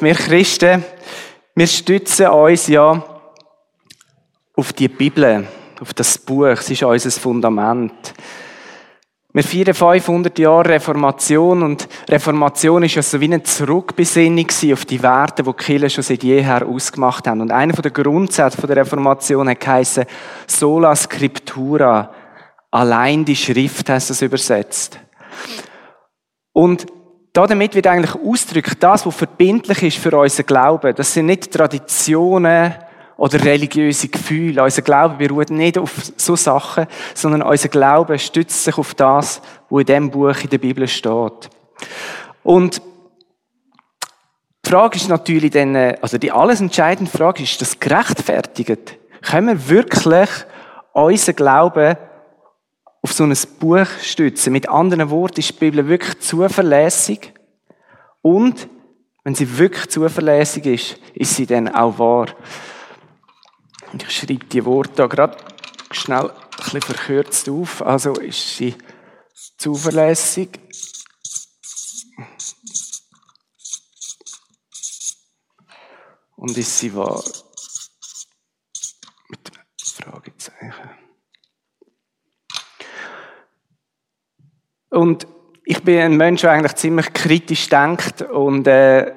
Wir Christen, wir stützen uns ja auf die Bibel, auf das Buch. Es ist unser Fundament. Wir feiern 500 Jahre Reformation und Reformation ist ja so wie eine Zurückbesinnung auf die Werte, die die Kirche schon seit jeher ausgemacht haben. Und einer der Grundsätze der Reformation hat Sola Scriptura, allein die Schrift heißt das übersetzt. Und damit wird eigentlich ausgedrückt, das, was verbindlich ist für unseren Glauben. Das sind nicht Traditionen oder religiöse Gefühle. Unser Glaube beruht nicht auf so Sachen, sondern unser Glaube stützt sich auf das, was in dem Buch in der Bibel steht. Und die Frage ist natürlich dann, also die alles entscheidende Frage ist, ist das gerechtfertigt? Können wir wirklich unseren Glauben auf so ein Buch stützen. Mit anderen Worten ist die Bibel wirklich zuverlässig. Und wenn sie wirklich zuverlässig ist, ist sie dann auch wahr. Und ich schreibe die Worte da gerade schnell ein bisschen verkürzt auf. Also ist sie zuverlässig. Und ist sie wahr? Mit Fragezeichen. Und ich bin ein Mensch, der eigentlich ziemlich kritisch denkt und äh,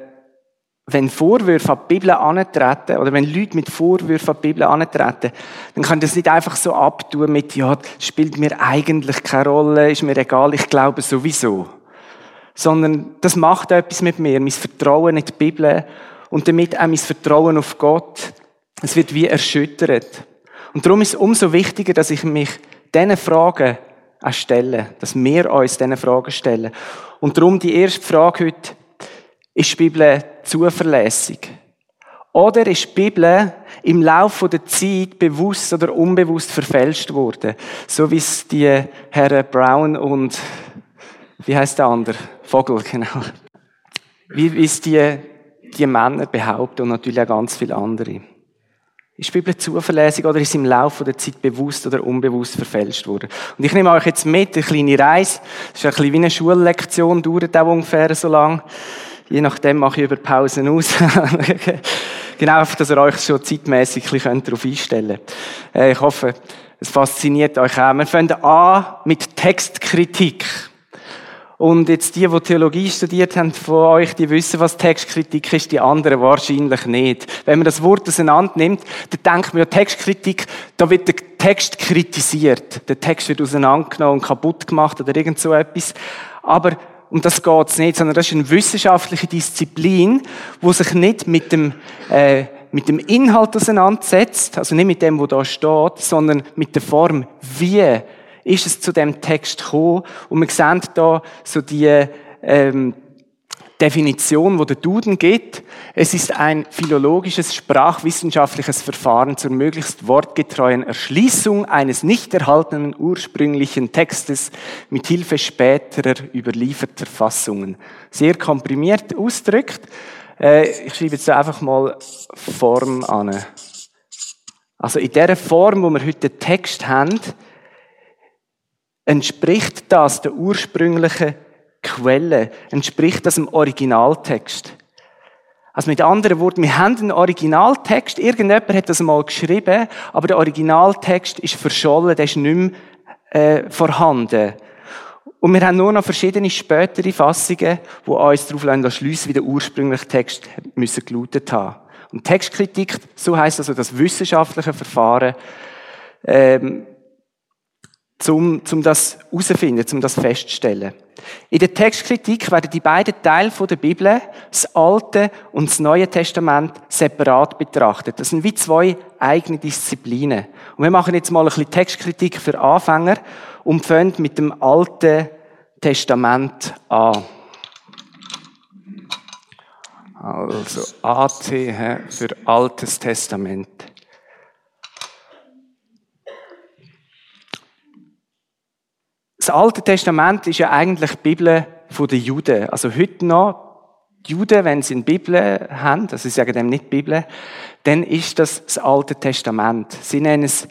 wenn Vorwürfe an die Bibel antreten oder wenn Leute mit Vorwürfen an die Bibel antreten, dann kann das nicht einfach so abtun mit, ja, spielt mir eigentlich keine Rolle, ist mir egal, ich glaube sowieso. Sondern das macht etwas mit mir, mein Vertrauen in die Bibel und damit auch mein Vertrauen auf Gott. Es wird wie erschüttert. Und darum ist es umso wichtiger, dass ich mich diesen Fragen stellen, dass wir uns diese Fragen stellen. Und darum die erste Frage heute, ist die Bibel zuverlässig? Oder ist die Bibel im Laufe der Zeit bewusst oder unbewusst verfälscht worden? So wie es die Herren Brown und, wie heißt der andere? Vogel, genau. Wie, wie es die, die Männer behaupten und natürlich auch ganz viele andere. Ist die Bibel zuverlässig oder ist im Laufe der Zeit bewusst oder unbewusst verfälscht worden? Und ich nehme euch jetzt mit, eine kleine Reise. Das ist ein bisschen wie eine Schullektion, dauert auch ungefähr so lang. Je nachdem mache ich über Pausen aus. genau, einfach, dass ihr euch schon zeitmäßig ein bisschen darauf einstellen könnt. Äh, ich hoffe, es fasziniert euch auch. Wir fangen an mit Textkritik. Und jetzt die, die Theologie studiert haben von euch, die wissen, was Textkritik ist, die anderen wahrscheinlich nicht. Wenn man das Wort auseinander nimmt, dann denkt man ja, Textkritik, da wird der Text kritisiert. Der Text wird auseinandergenommen und kaputt gemacht oder irgend so etwas. Aber um das geht's nicht, sondern das ist eine wissenschaftliche Disziplin, wo sich nicht mit dem, äh, mit dem Inhalt auseinandersetzt, also nicht mit dem, wo da steht, sondern mit der Form, wie ist es zu dem Text gekommen. Und wir sehen da so die ähm, Definition, wo der Duden gibt. Es ist ein philologisches, sprachwissenschaftliches Verfahren zur möglichst wortgetreuen Erschließung eines nicht erhaltenen ursprünglichen Textes mit Hilfe späterer überlieferter Fassungen. Sehr komprimiert ausdrückt. Äh, ich schreibe jetzt einfach mal Form an. Also in der Form, wo wir heute den Text haben, entspricht das der ursprünglichen Quelle? Entspricht das dem Originaltext? Also mit anderen Worten, wir haben einen Originaltext, irgendjemand hat das mal geschrieben, aber der Originaltext ist verschollen, der ist nicht mehr äh, vorhanden. Und wir haben nur noch verschiedene spätere Fassungen, die uns darauf schliessen wie der ursprüngliche Text müssen gelautet haben. Und Textkritik, so heißt also das wissenschaftliche Verfahren, ähm, zum, zum das herausfinden, zum das feststellen. In der Textkritik werden die beiden Teile der Bibel, das Alte und das Neue Testament, separat betrachtet. Das sind wie zwei eigene Disziplinen. Und wir machen jetzt mal ein bisschen Textkritik für Anfänger und fangen mit dem Alten Testament an. Also AT für Altes Testament. Das Alte Testament ist ja eigentlich die Bibel der Juden. Also heute noch, die Juden, wenn sie eine Bibel haben, also sie sagen dem nicht Bibel, dann ist das das Alte Testament. Sie nennen es,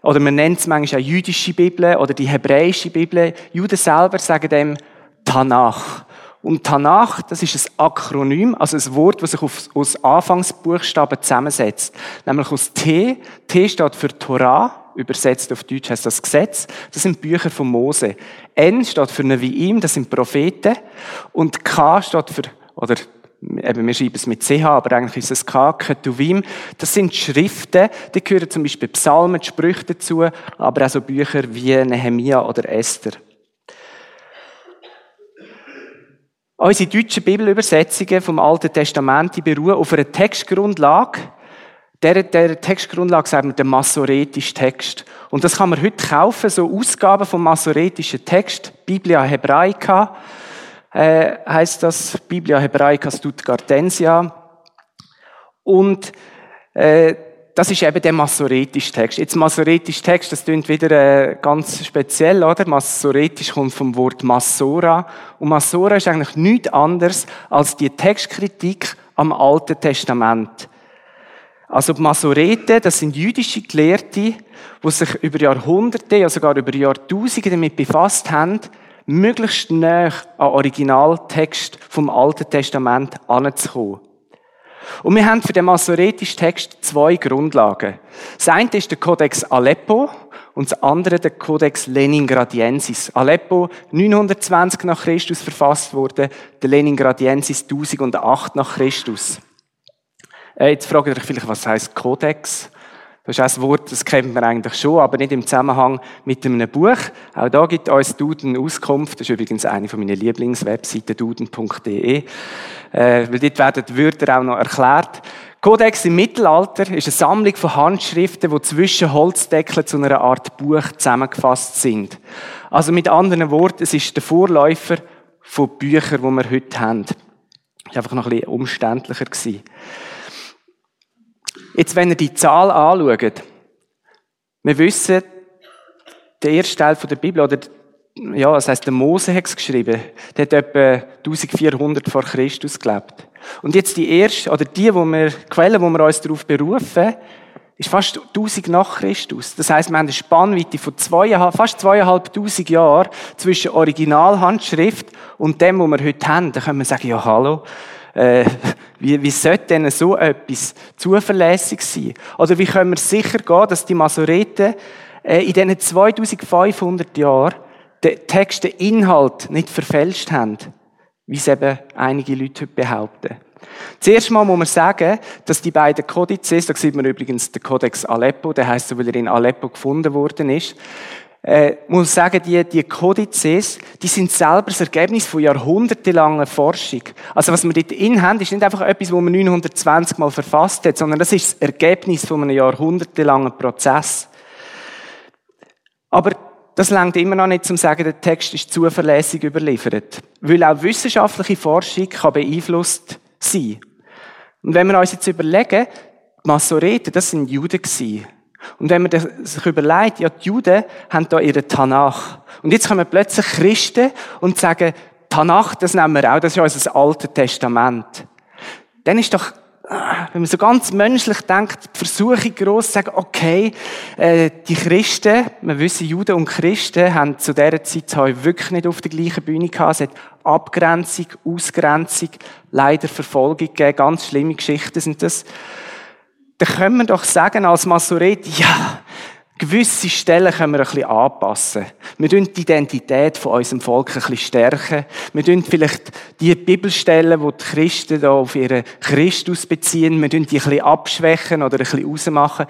oder man nennt es manchmal auch jüdische Bibel oder die hebräische Bibel. Juden selber sagen dem Tanach. Und Tanach, das ist ein Akronym, also ein Wort, das sich aus Anfangsbuchstaben zusammensetzt. Nämlich aus T. T steht für Torah, übersetzt auf Deutsch heißt das Gesetz. Das sind Bücher von Mose. N steht für Nevi'im, das sind Propheten. Und K steht für, oder eben, wir schreiben es mit CH, aber eigentlich ist es K, Ketuvim. Das sind Schriften, die gehören zum Beispiel Psalmen, Sprüche dazu, aber auch so Bücher wie Nehemia oder Esther. Unsere deutschen Bibelübersetzungen vom Alten Testament beruhen auf einer Textgrundlage. Der, der Textgrundlage sagt man der masoretische Text. Und das kann man heute kaufen, so Ausgaben vom masoretischen Text, Biblia Hebraica, äh, heißt das, Biblia Hebraica Stuttgartensia. Und äh, das ist eben der masoretische Text. Jetzt masoretische Text, das klingt wieder äh, ganz speziell, oder? Masoretisch kommt vom Wort Masora. Und Masora ist eigentlich nichts anderes als die Textkritik am Alten Testament. Also die Masoreten, das sind jüdische Gelehrte, die sich über Jahrhunderte, ja sogar über Jahrtausende damit befasst haben, möglichst nah an Originaltext vom Alten Testament anzukommen. Und wir haben für den masoretischen Text zwei Grundlagen. Das eine ist der Codex Aleppo und das andere der Codex Leningradiensis. Aleppo 920 nach Christus verfasst wurde, der Leningradiensis 1008 nach Christus. Äh, jetzt fragt ihr euch vielleicht, was heißt Codex? Das ist ein Wort, das kennt man eigentlich schon, aber nicht im Zusammenhang mit einem Buch. Auch da gibt uns Duden Auskunft. Das ist übrigens eine von meinen Lieblingswebseiten, duden.de. Äh, weil dort werden die Wörter auch noch erklärt. Kodex im Mittelalter ist eine Sammlung von Handschriften, die zwischen Holzdeckeln zu einer Art Buch zusammengefasst sind. Also mit anderen Worten, es ist der Vorläufer von Büchern, die wir heute haben. Das war einfach noch ein bisschen umständlicher. Gewesen. Jetzt, wenn ihr die Zahl anschaut, wir wissen, der erste Teil der Bibel, oder, ja, das heisst, der Mose hat es geschrieben, der hat etwa 1400 vor Christus gelebt. Und jetzt die erste, oder die, wo wir, Quelle, wo wir uns darauf berufen, ist fast 1000 nach Christus. Das heisst, wir haben eine Spannweite von zweieinhalb, fast zweieinhalbtausend Jahren zwischen Originalhandschrift und dem, was wir heute haben. Da können wir sagen, ja, hallo, äh, wie, wie sollte denn so etwas zuverlässig sein? Oder wie können wir sicher gehen, dass die Masoreten äh, in diesen 2500 Jahren den Text, den Inhalt nicht verfälscht haben, wie es eben einige Leute heute behaupten. Zuerst mal muss man sagen, dass die beiden Kodizes, da sieht man übrigens den Kodex Aleppo, der heißt so, weil er in Aleppo gefunden worden ist, äh, muss sagen, die, die Kodizes, die sind selber das Ergebnis von jahrhundertelanger Forschung. Also was wir dort in haben, ist nicht einfach etwas, wo man 920 Mal verfasst hat, sondern das ist das Ergebnis von einem jahrhundertelangen Prozess. Aber das langt immer noch nicht zum sagen, der Text ist zuverlässig überliefert. Weil auch wissenschaftliche Forschung kann beeinflusst sein. Und wenn wir uns jetzt überlegen, die Masoreten, das sind Juden. Und wenn man sich überlegt, ja, die Juden haben da ihre Tanach. Und jetzt kommen plötzlich Christen und sagen, Tanach, das nehmen wir auch, das ist unser Altes Testament. Dann ist doch, ah, wenn man so ganz menschlich denkt, die Versuchung gross sagen, okay, äh, die Christen, wir wissen, Juden und Christen haben zu dieser Zeit wirklich nicht auf der gleichen Bühne gehabt. Es hat Abgrenzung, Ausgrenzung, leider Verfolgung gegeben, ganz schlimme Geschichten sind das dann können wir doch sagen als Masoret, ja, gewisse Stellen können wir ein bisschen anpassen. Wir tun die Identität von unserem Volk ein bisschen stärken. Wir tun vielleicht die Bibelstellen, die die Christen da auf ihren Christus beziehen, wir tun die ein bisschen abschwächen oder ein bisschen rausmachen.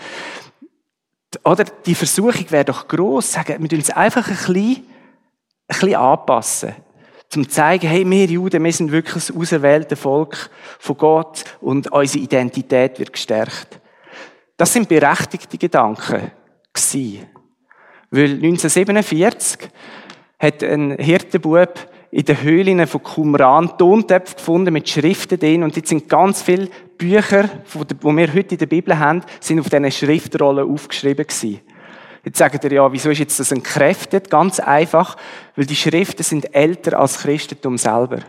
Oder die Versuchung wäre doch gross, sagen, wir tun es einfach ein bisschen, ein bisschen anpassen zum zu zeigen, hey, wir Juden, wir sind wirklich das auserwählte Volk von Gott und unsere Identität wird gestärkt. Das sind berechtigte Gedanken gewesen. Weil 1947 hat ein Hirtenbub in den Höhlen von Qumran Tontöpfe gefunden mit Schriften drin und jetzt sind ganz viele Bücher, die wir heute in der Bibel haben, sind auf diesen Schriftrollen aufgeschrieben gewesen. Jetzt sagt ihr ja, wieso ist jetzt das entkräftet? Ganz einfach, weil die Schriften sind älter als Christentum selber.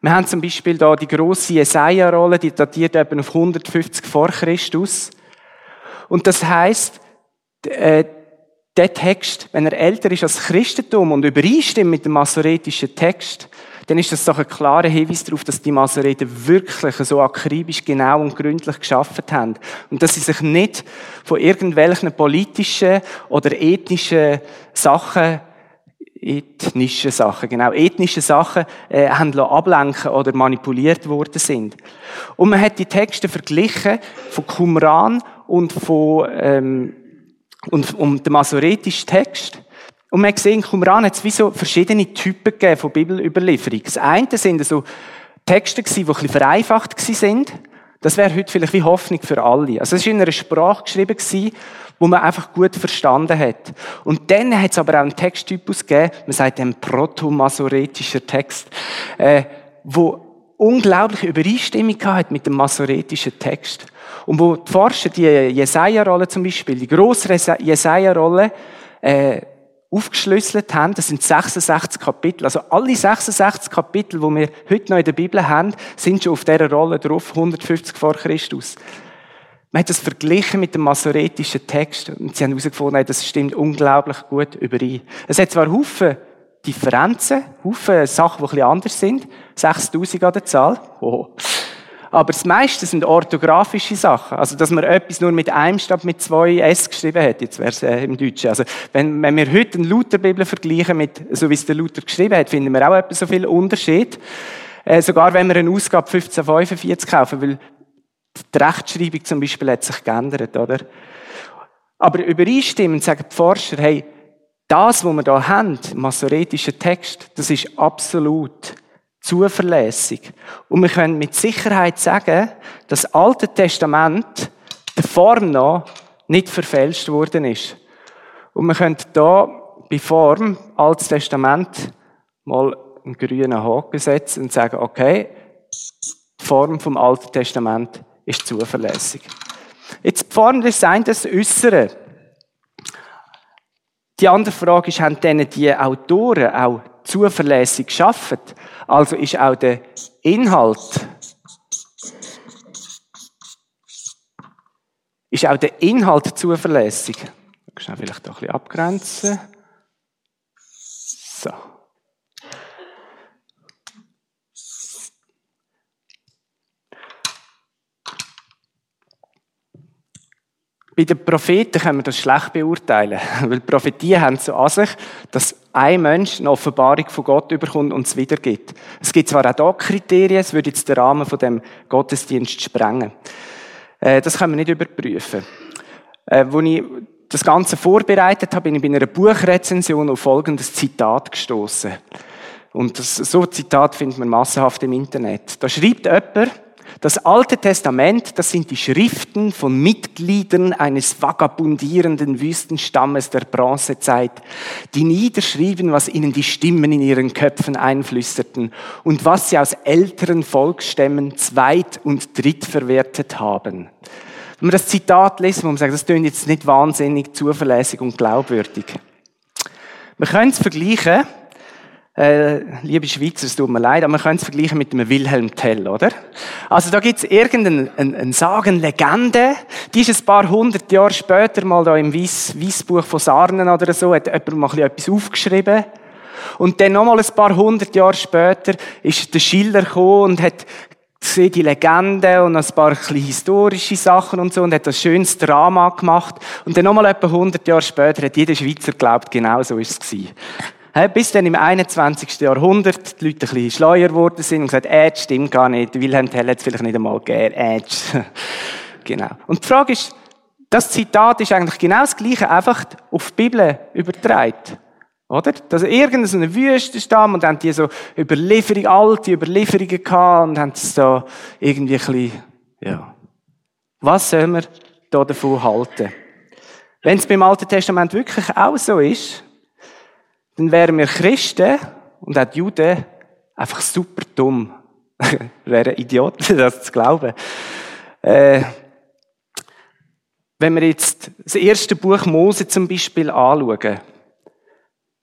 Wir haben zum Beispiel da die grosse Jesaja-Rolle, die datiert etwa auf 150 vor Christus. Und das heißt, der Text, wenn er älter ist als Christentum und übereinstimmt mit dem masoretischen Text, dann ist das doch ein klarer Hinweis darauf, dass die Masoreten wirklich so akribisch, genau und gründlich geschafft haben. Und dass sie sich nicht von irgendwelchen politischen oder ethnischen Sachen ethnische Sachen, genau, ethnische Sachen äh, haben ablenken oder manipuliert worden sind. Und man hat die Texte verglichen von Qumran und von ähm, und um den masoretischen Text. Und man in Qumran hat es wie so verschiedene Typen gegeben von Bibelüberlieferung. Das eine sind so Texte gewesen, die ein bisschen vereinfacht sind. Das wäre heute vielleicht wie Hoffnung für alle. Also es war in einer Sprache geschrieben gewesen, wo man einfach gut verstanden hat. Und dann hat es aber auch einen Texttypus gegeben, man sagt dem proto-masoretischer Text, äh, wo unglaubliche Übereinstimmung hat mit dem masoretischen Text. Und wo die Forscher die Jesaja-Rolle zum Beispiel, die grosse Jesaja-Rolle, äh, aufgeschlüsselt haben. Das sind 66 Kapitel. Also alle 66 Kapitel, die wir heute noch in der Bibel haben, sind schon auf dieser Rolle drauf, 150 vor Christus. Man hat das verglichen mit dem masoretischen Text und sie haben herausgefunden, das stimmt unglaublich gut überein. Es hat zwar Haufen Differenzen, Haufen Sachen, die ein bisschen anders sind, 6000 an der Zahl, oh. Aber das meiste sind orthografische Sachen. Also, dass man etwas nur mit einem statt mit zwei S geschrieben hat, jetzt wäre es äh, im Deutschen. Also, wenn, wenn wir heute eine Lutherbibel vergleichen mit, so wie es der Luther geschrieben hat, finden wir auch etwa so viel Unterschied. Äh, sogar wenn wir eine Ausgabe 1545 kaufen, weil die Rechtschreibung zum Beispiel hat sich geändert, oder? Aber übereinstimmend sagen die Forscher, hey, das, was wir da haben, masoretischer Text, das ist absolut zuverlässig. Und wir können mit Sicherheit sagen, dass das Alte Testament der Form noch nicht verfälscht worden ist. Und wir können da bei Form, Altes Testament, mal einen grünen Haken setzen und sagen, okay, die Form vom Alten Testament ist zuverlässig. Jetzt die Form des Sein, das Äußere. Die andere Frage ist, haben denn die Autoren auch zuverlässig geschaffen? Also ist auch der Inhalt, ist auch der Inhalt zuverlässig? Ich vielleicht doch ein bisschen abgrenzen. So. Bei den Propheten können wir das schlecht beurteilen, weil Prophetien haben so an sich, dass ein Mensch eine Offenbarung von Gott überkommt und es wiedergibt. Es gibt zwar auch hier Kriterien, es würde jetzt den Rahmen von dem Gottesdienst sprengen. Äh, das können wir nicht überprüfen. Als äh, ich das Ganze vorbereitet habe, bin ich bei einer Buchrezension auf folgendes Zitat gestoßen. Und das, so Zitat findet man massenhaft im Internet. Da schreibt jemand, das Alte Testament, das sind die Schriften von Mitgliedern eines vagabundierenden Wüstenstammes der Bronzezeit, die niederschrieben, was ihnen die Stimmen in ihren Köpfen einflüsterten und was sie aus älteren Volksstämmen zweit- und drittverwertet haben. Wenn wir das Zitat lesen, wo man sagt, das klingt jetzt nicht wahnsinnig zuverlässig und glaubwürdig. Wir können es vergleichen äh, liebe Schweizer, es tut mir leid, aber man könnte es vergleichen mit dem Wilhelm Tell, oder? Also da gibt es irgendeine ein, ein Sagenlegende, die ist ein paar hundert Jahre später mal da im Weiss, Weissbuch von Sarnen oder so, hat jemand mal etwas aufgeschrieben. Und dann nochmal ein paar hundert Jahre später ist der Schiller gekommen und hat gesehen die Legende und ein paar historische Sachen und so und hat ein schönes Drama gemacht. Und dann nochmal etwa hundert Jahre später hat jeder Schweizer geglaubt, genau so ist es gewesen. Bis dann im 21. Jahrhundert die Leute ein bisschen schleuer geworden sind und gesagt, äh, stimmt gar nicht. Wilhelm Tell hat es vielleicht nicht einmal gegeben. Äh, genau. Und die Frage ist, das Zitat ist eigentlich genau das Gleiche, einfach auf die Bibel übertragen. Oder? Dass irgendeine Wüste stammt und dann die so Überlieferung, alte Überlieferungen gehabt und haben es da irgendwie ein bisschen, ja. Was sollen wir da davon halten? Wenn es beim Alten Testament wirklich auch so ist, dann wären wir Christen und auch die Juden einfach super dumm. wären Idioten, das zu glauben. Äh, wenn wir jetzt das erste Buch Mose zum Beispiel anschauen,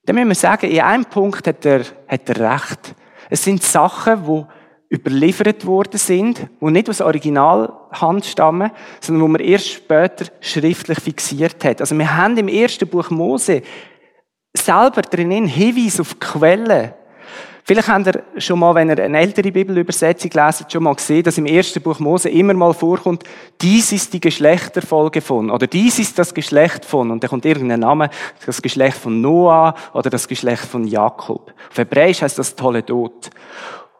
dann müssen wir sagen, in einem Punkt hat er, hat er recht. Es sind Sachen, die überliefert worden sind, die nicht aus Originalhand stammen, sondern die man erst später schriftlich fixiert hat. Also wir haben im ersten Buch Mose selber drinnen Hinweis auf Quellen. Vielleicht habt ihr schon mal, wenn ihr eine ältere Bibelübersetzung leset, schon mal gesehen, dass im ersten Buch Mose immer mal vorkommt, dies ist die Geschlechterfolge von, oder dies ist das Geschlecht von, und da kommt irgendein Name, das Geschlecht von Noah, oder das Geschlecht von Jakob. Auf Hebräisch heißt das Toledot.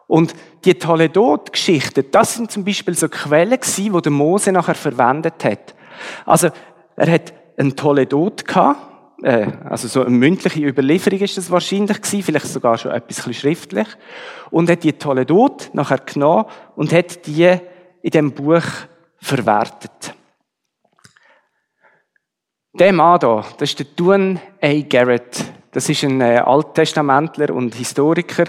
Und die Toledot-Geschichten, das sind zum Beispiel so Quellen gewesen, die der Mose nachher verwendet hat. Also, er hat einen Toledot gehabt, äh, also so eine mündliche Überlieferung ist das wahrscheinlich gewesen, vielleicht sogar schon etwas schriftlich, und hat die Toledot nachher genommen und hat die in dem Buch verwertet. Der Mann hier, das ist der Duane A. Garrett. Das ist ein äh, Alttestamentler und Historiker.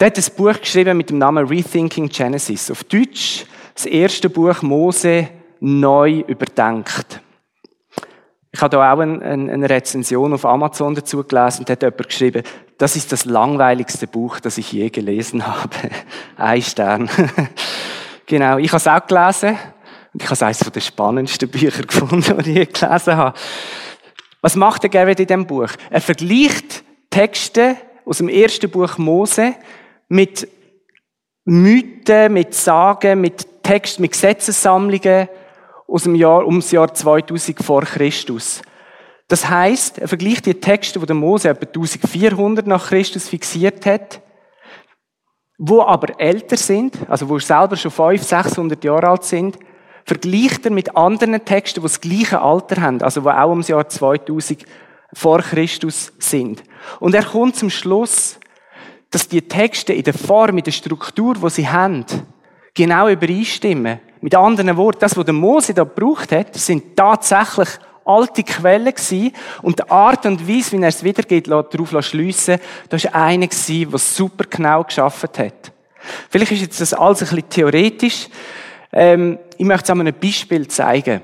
Der hat ein Buch geschrieben mit dem Namen Rethinking Genesis. Auf Deutsch das erste Buch Mose neu überdenkt. Ich habe da auch eine Rezension auf Amazon dazu gelesen und da hat jemand geschrieben, das ist das langweiligste Buch, das ich je gelesen habe. Ein Stern. genau, ich habe es auch gelesen und ich habe es eines der spannendsten Bücher gefunden, die ich je gelesen habe. Was macht der Garrett in diesem Buch? Er vergleicht Texte aus dem ersten Buch Mose mit Mythen, mit Sagen, mit Texten, mit Gesetzessammlungen, aus dem Jahr, ums Jahr 2000 vor Christus. Das heißt, er vergleicht die Texte, die der Mose etwa 1400 nach Christus fixiert hat, wo aber älter sind, also wo selber schon 500, 600 Jahre alt sind, vergleicht er mit anderen Texten, die das gleiche Alter haben, also wo auch ums Jahr 2000 vor Christus sind. Und er kommt zum Schluss, dass die Texte in der Form, in der Struktur, wo sie haben, genau übereinstimmen. Mit anderen Worten, das, was der Mose da gebraucht hat, sind tatsächlich alte Quellen gewesen. Und die Art und Weise, wie er es wiedergeht, darauf schliessen, das war einer gewesen, der super genau geschafft hat. Vielleicht ist jetzt das alles ein bisschen theoretisch. Ähm, ich möchte es an einem Beispiel zeigen,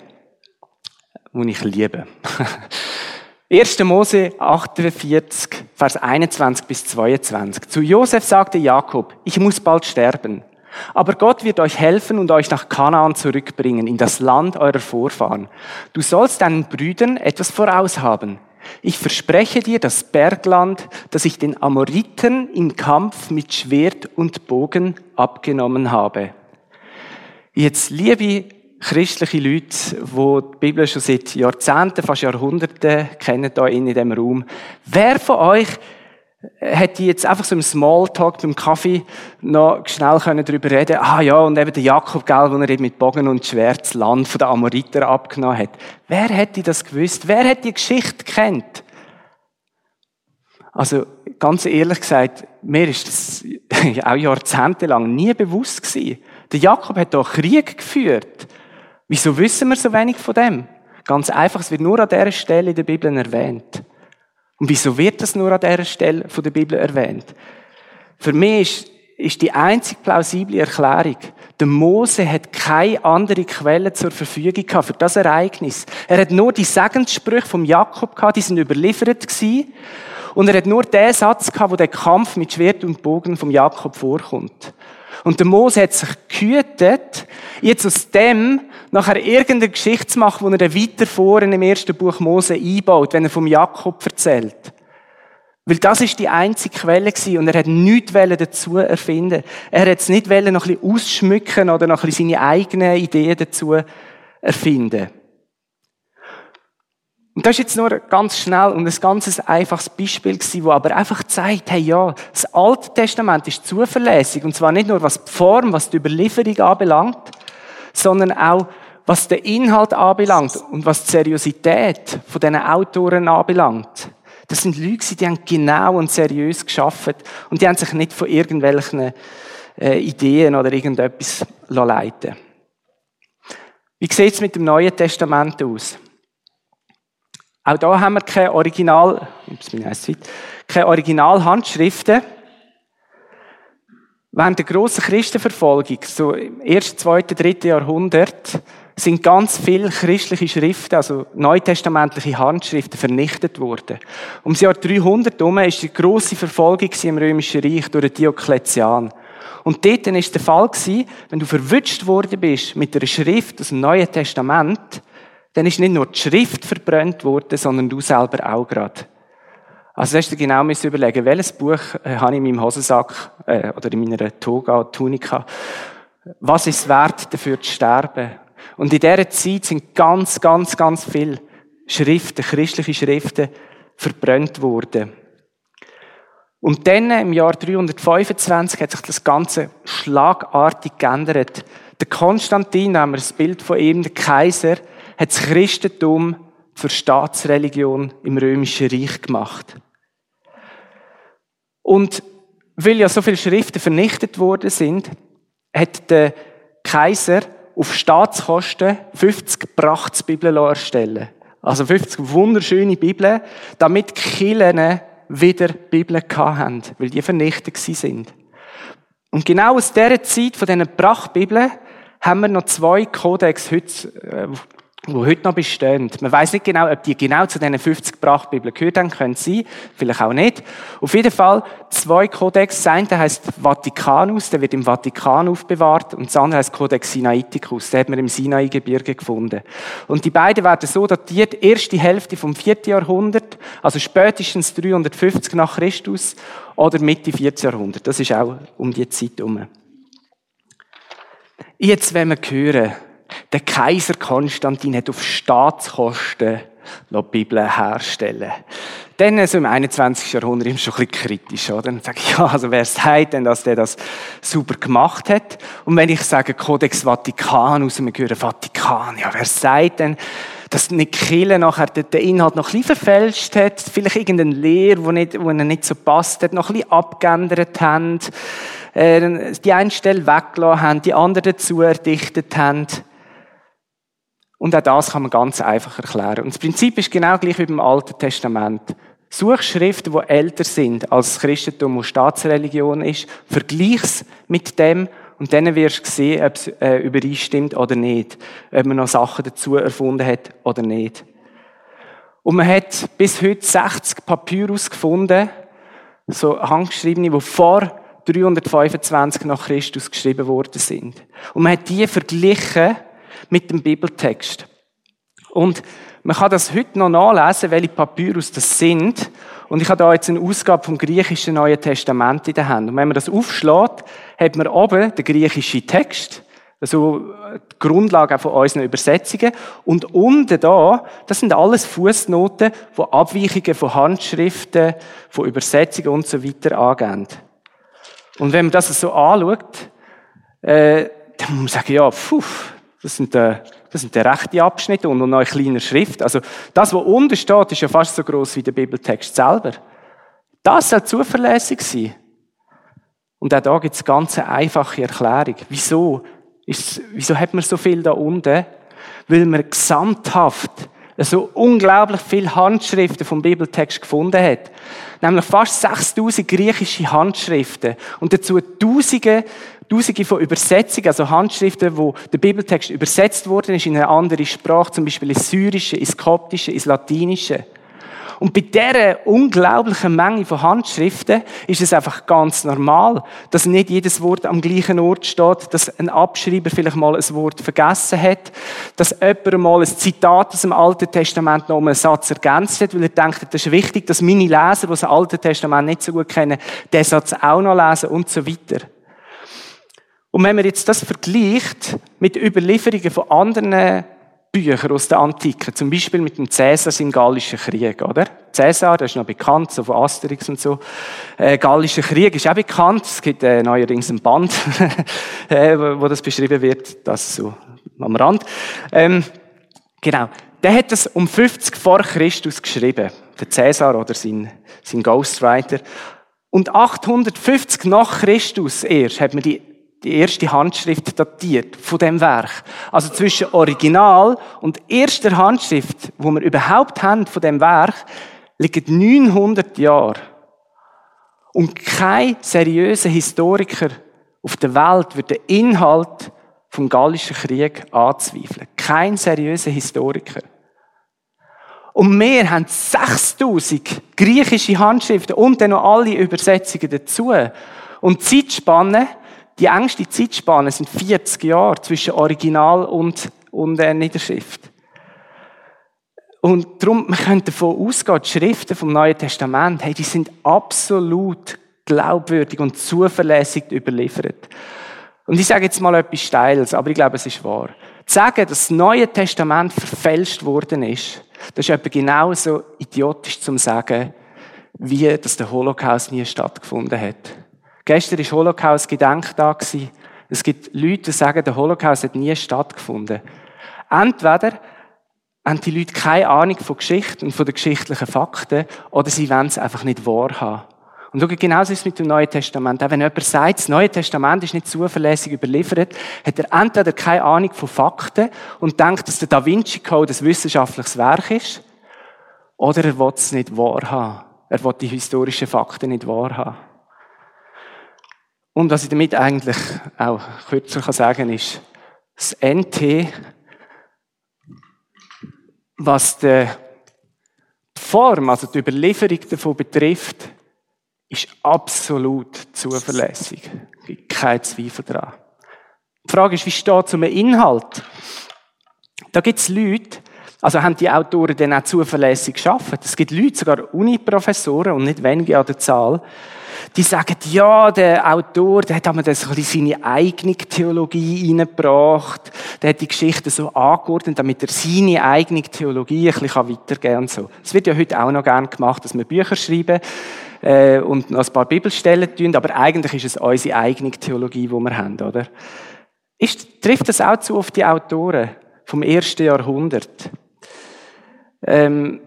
das ich liebe. 1. Mose 48, Vers 21 bis 22. Zu Josef sagte Jakob, ich muss bald sterben. Aber Gott wird euch helfen und euch nach Kanaan zurückbringen, in das Land eurer Vorfahren. Du sollst deinen Brüdern etwas voraushaben. Ich verspreche dir das Bergland, das ich den Amoriten im Kampf mit Schwert und Bogen abgenommen habe. Jetzt, liebe christliche Leute, die die Bibel schon seit Jahrzehnten, fast Jahrhunderten kennen, hier in diesem Raum, wer von euch hätte ich jetzt einfach so im Smalltalk beim Kaffee noch schnell können darüber reden Ah ja, und eben der Jakob, gell, wo er eben mit Bogen und Schwert das Land von den Amoriter abgenommen hat. Wer hätte das gewusst? Wer hätte die Geschichte kennt? Also, ganz ehrlich gesagt, mir ist das auch jahrzehntelang nie bewusst gewesen. Der Jakob hat doch Krieg geführt. Wieso wissen wir so wenig von dem? Ganz einfach, es wird nur an dieser Stelle in der Bibel erwähnt. Und wieso wird das nur an dieser Stelle von der Bibel erwähnt? Für mich ist, ist die einzig plausible Erklärung, der Mose hat keine andere Quelle zur Verfügung gehabt für das Ereignis. Er hat nur die Segenssprüche vom Jakob gehabt, die sind überliefert gewesen. Und er hat nur den Satz gehabt, wo der Kampf mit Schwert und Bogen vom Jakob vorkommt. Und der Mose hat sich gehütet, jetzt aus dem nachher irgendeine Geschichte zu machen, wo er dann weiter vorne im ersten Buch Mose einbaut, wenn er vom Jakob erzählt. Weil das ist die einzige Quelle gewesen und er hat nichts dazu erfinden. Er hat es nicht wollen, noch ein bisschen ausschmücken oder noch ein bisschen seine eigenen Ideen dazu erfinden. Und das ist jetzt nur ganz schnell und ein ganz einfaches Beispiel gewesen, wo aber einfach zeigt, hey ja, das Alte Testament ist zuverlässig und zwar nicht nur was die Form, was die Überlieferung anbelangt, sondern auch was den Inhalt anbelangt und was die Seriosität von diesen Autoren anbelangt. Das sind Leute, die haben genau und seriös geschafft und die haben sich nicht von irgendwelchen äh, Ideen oder irgendetwas leiten Wie sieht es mit dem Neuen Testament aus? Auch da haben wir keine Original, ups, bin ich keine Originalhandschriften. Während der grossen Christenverfolgung, so im ersten, zweiten, dritten Jahrhundert, sind ganz viele christliche Schriften, also neutestamentliche Handschriften, vernichtet worden. Um das Jahr 300 herum war die grosse Verfolgung im Römischen Reich durch Diokletian. Und dort war der Fall, wenn du verwünscht worden bist mit einer Schrift aus dem Neuen Testament, dann ist nicht nur die Schrift verbrannt worden, sondern du selber auch gerade. Also hast du genau überlegen, welches Buch äh, habe ich in meinem Hosensack äh, oder in meiner Toga, Tunika. Was ist wert, dafür zu sterben? Und in dieser Zeit sind ganz, ganz, ganz viele Schriften, christliche Schriften, verbrannt worden. Und dann, im Jahr 325, hat sich das Ganze schlagartig geändert. Der Konstantin, haben wir das Bild von ihm, der Kaiser, hat das Christentum zur Staatsreligion im Römischen Reich gemacht. Und weil ja so viele Schriften vernichtet worden sind, hat der Kaiser auf Staatskosten 50 Prachtsbibeln erstellen Also 50 wunderschöne Bibeln, damit die Kirchen wieder Bibeln hatten, weil die vernichtet sind. Und genau aus dieser Zeit von diesen Prachtbibeln haben wir noch zwei Kodex heute, die heute noch bestehen. Man weiß nicht genau, ob die genau zu diesen 50 Prachtbibeln gehört haben, können sie, vielleicht auch nicht. Auf jeden Fall zwei Kodex. Das eine heisst Vatikanus, der wird im Vatikan aufbewahrt, und das andere heisst Codex Sinaiticus, der hat man im Sinai-Gebirge gefunden. Und die beiden werden so datiert, erste Hälfte vom 4. Jahrhundert, also spätestens 350 nach Christus, oder Mitte 14. Jahrhundert. Das ist auch um die Zeit herum. Jetzt, wenn wir hören, der Kaiser Konstantin hat auf Staatskosten noch Bibeln herstellen. Dann so im 21. Jahrhundert ist schon ein bisschen kritisch, oder? Dann sage ich, ja, also wer sagt denn, dass der das super gemacht hat? Und wenn ich sage Codex Vaticanus und wir hören Vatikan, ja, wer sagt denn, dass nicht Kille nachher den Inhalt noch ein bisschen verfälscht hat, vielleicht irgendeine Lehre, wo, nicht, wo nicht so passt hat, noch ein bisschen abgeändert haben, äh, die eine Stelle weggelassen haben, die andere dazu erdichtet haben. Und auch das kann man ganz einfach erklären. Und das Prinzip ist genau gleich wie beim Alten Testament. Suchschriften, die älter sind als das Christentum und Staatsreligion ist, vergleich's mit dem und dann wirst du sehen, ob es äh, übereinstimmt oder nicht. Ob man noch Sachen dazu erfunden hat oder nicht. Und man hat bis heute 60 Papyrus gefunden, so handgeschriebene, die vor 325 nach Christus geschrieben worden sind. Und man hat die verglichen mit dem Bibeltext. Und man kann das heute noch nachlesen, welche Papyrus das sind. Und ich habe da jetzt eine Ausgabe vom griechischen Neuen Testament in der Hand. Und wenn man das aufschlägt, hat man oben den griechischen Text, also die Grundlage von unseren Übersetzungen. Und unten da, das sind alles Fußnoten, die Abweichungen von Handschriften, von Übersetzungen und so weiter angehen. Und wenn man das so anschaut, äh, dann muss man sagen, ja, puh, das sind, äh, das sind der rechte Abschnitte und noch eine kleine Schrift. Also das, was unten steht, ist ja fast so groß wie der Bibeltext selber. Das soll zuverlässig sein. Und auch da gibt es ganz eine einfache Erklärung. Wieso? Ist, wieso hat man so viel da unten? Weil man gesamthaft so unglaublich viele Handschriften vom Bibeltext gefunden hat. Nämlich fast 6000 griechische Handschriften und dazu Tausende Tausende von Übersetzungen, also Handschriften, wo der Bibeltext übersetzt worden ist in eine andere Sprache, zum Beispiel ins Syrische, ins Koptische, ins Latinische. Und bei dieser unglaublichen Menge von Handschriften ist es einfach ganz normal, dass nicht jedes Wort am gleichen Ort steht, dass ein Abschreiber vielleicht mal ein Wort vergessen hat, dass jemand mal ein Zitat aus dem Alten Testament noch um einen Satz ergänzt hat, weil er denkt, das ist wichtig, dass meine Leser, die das Alte Testament nicht so gut kennen, den Satz auch noch lesen und so weiter. Und wenn man jetzt das vergleicht mit Überlieferungen von anderen Büchern aus der Antike, zum Beispiel mit dem Cäsar im Gallischen Krieg, oder? Cäsar, der ist noch bekannt, so von Asterix und so. Äh, Gallischer Krieg ist auch bekannt. Es gibt äh, neuerdings ein Band, äh, wo das beschrieben wird. Das so am Rand. Ähm, genau. Der hat das um 50 vor Christus geschrieben. Der Cäsar oder sein, sein Ghostwriter. Und 850 nach Christus erst hat man die die erste Handschrift datiert von dem Werk. Also zwischen Original und erster Handschrift, wo wir überhaupt haben von dem Werk, liegen 900 Jahre. Und kein seriöser Historiker auf der Welt wird den Inhalt vom Gallischen Krieg anzweifeln. Kein seriöser Historiker. Und wir haben 6000 griechische Handschriften und dann noch alle Übersetzungen dazu. Und die Zeitspanne die engste Zeitspanne sind 40 Jahre zwischen Original und, und äh, Niederschrift. Und darum, man könnte davon ausgehen, die Schriften vom Neuen Testament, hey, die sind absolut glaubwürdig und zuverlässig überliefert. Und ich sage jetzt mal etwas Steiles, aber ich glaube, es ist wahr. Zu sagen, dass das Neue Testament verfälscht worden ist, das ist etwa genauso idiotisch zum sagen, wie dass der Holocaust nie stattgefunden hat. Gestern war Holocaust-Gedenktag. Es gibt Leute, die sagen, der Holocaust hat nie stattgefunden. Entweder haben die Leute keine Ahnung von Geschichte und von den geschichtlichen Fakten, oder sie wollen es einfach nicht wahrhaben. Und schau, genauso ist es mit dem Neuen Testament. Auch wenn jemand sagt, das Neue Testament ist nicht zuverlässig überliefert, hat er entweder keine Ahnung von Fakten und denkt, dass der Da Vinci Code ein wissenschaftliches Werk ist, oder er will es nicht wahrhaben. Er will die historischen Fakten nicht wahrhaben. Und was ich damit eigentlich auch kürzer sagen kann, ist, das NT was die Form, also die Überlieferung davon betrifft, ist absolut zuverlässig. Es gibt keinen Zweifel daran. Die Frage ist, wie steht es um den Inhalt? Da gibt es Leute, also haben die Autoren dann auch zuverlässig geschaffen. Es gibt Leute, sogar Uniprofessoren und nicht wenige an der Zahl, die sagen, ja, der Autor, der hat aber das seine eigene Theologie reingebracht, der hat die Geschichte so angeordnet, damit er seine eigene Theologie ein bisschen weitergeben kann. So. Es wird ja heute auch noch gern gemacht, dass wir Bücher schreiben äh, und noch ein paar Bibelstellen tun, aber eigentlich ist es unsere eigene Theologie, die wir haben, oder? Ist, trifft das auch zu auf die Autoren vom ersten Jahrhundert? Ähm,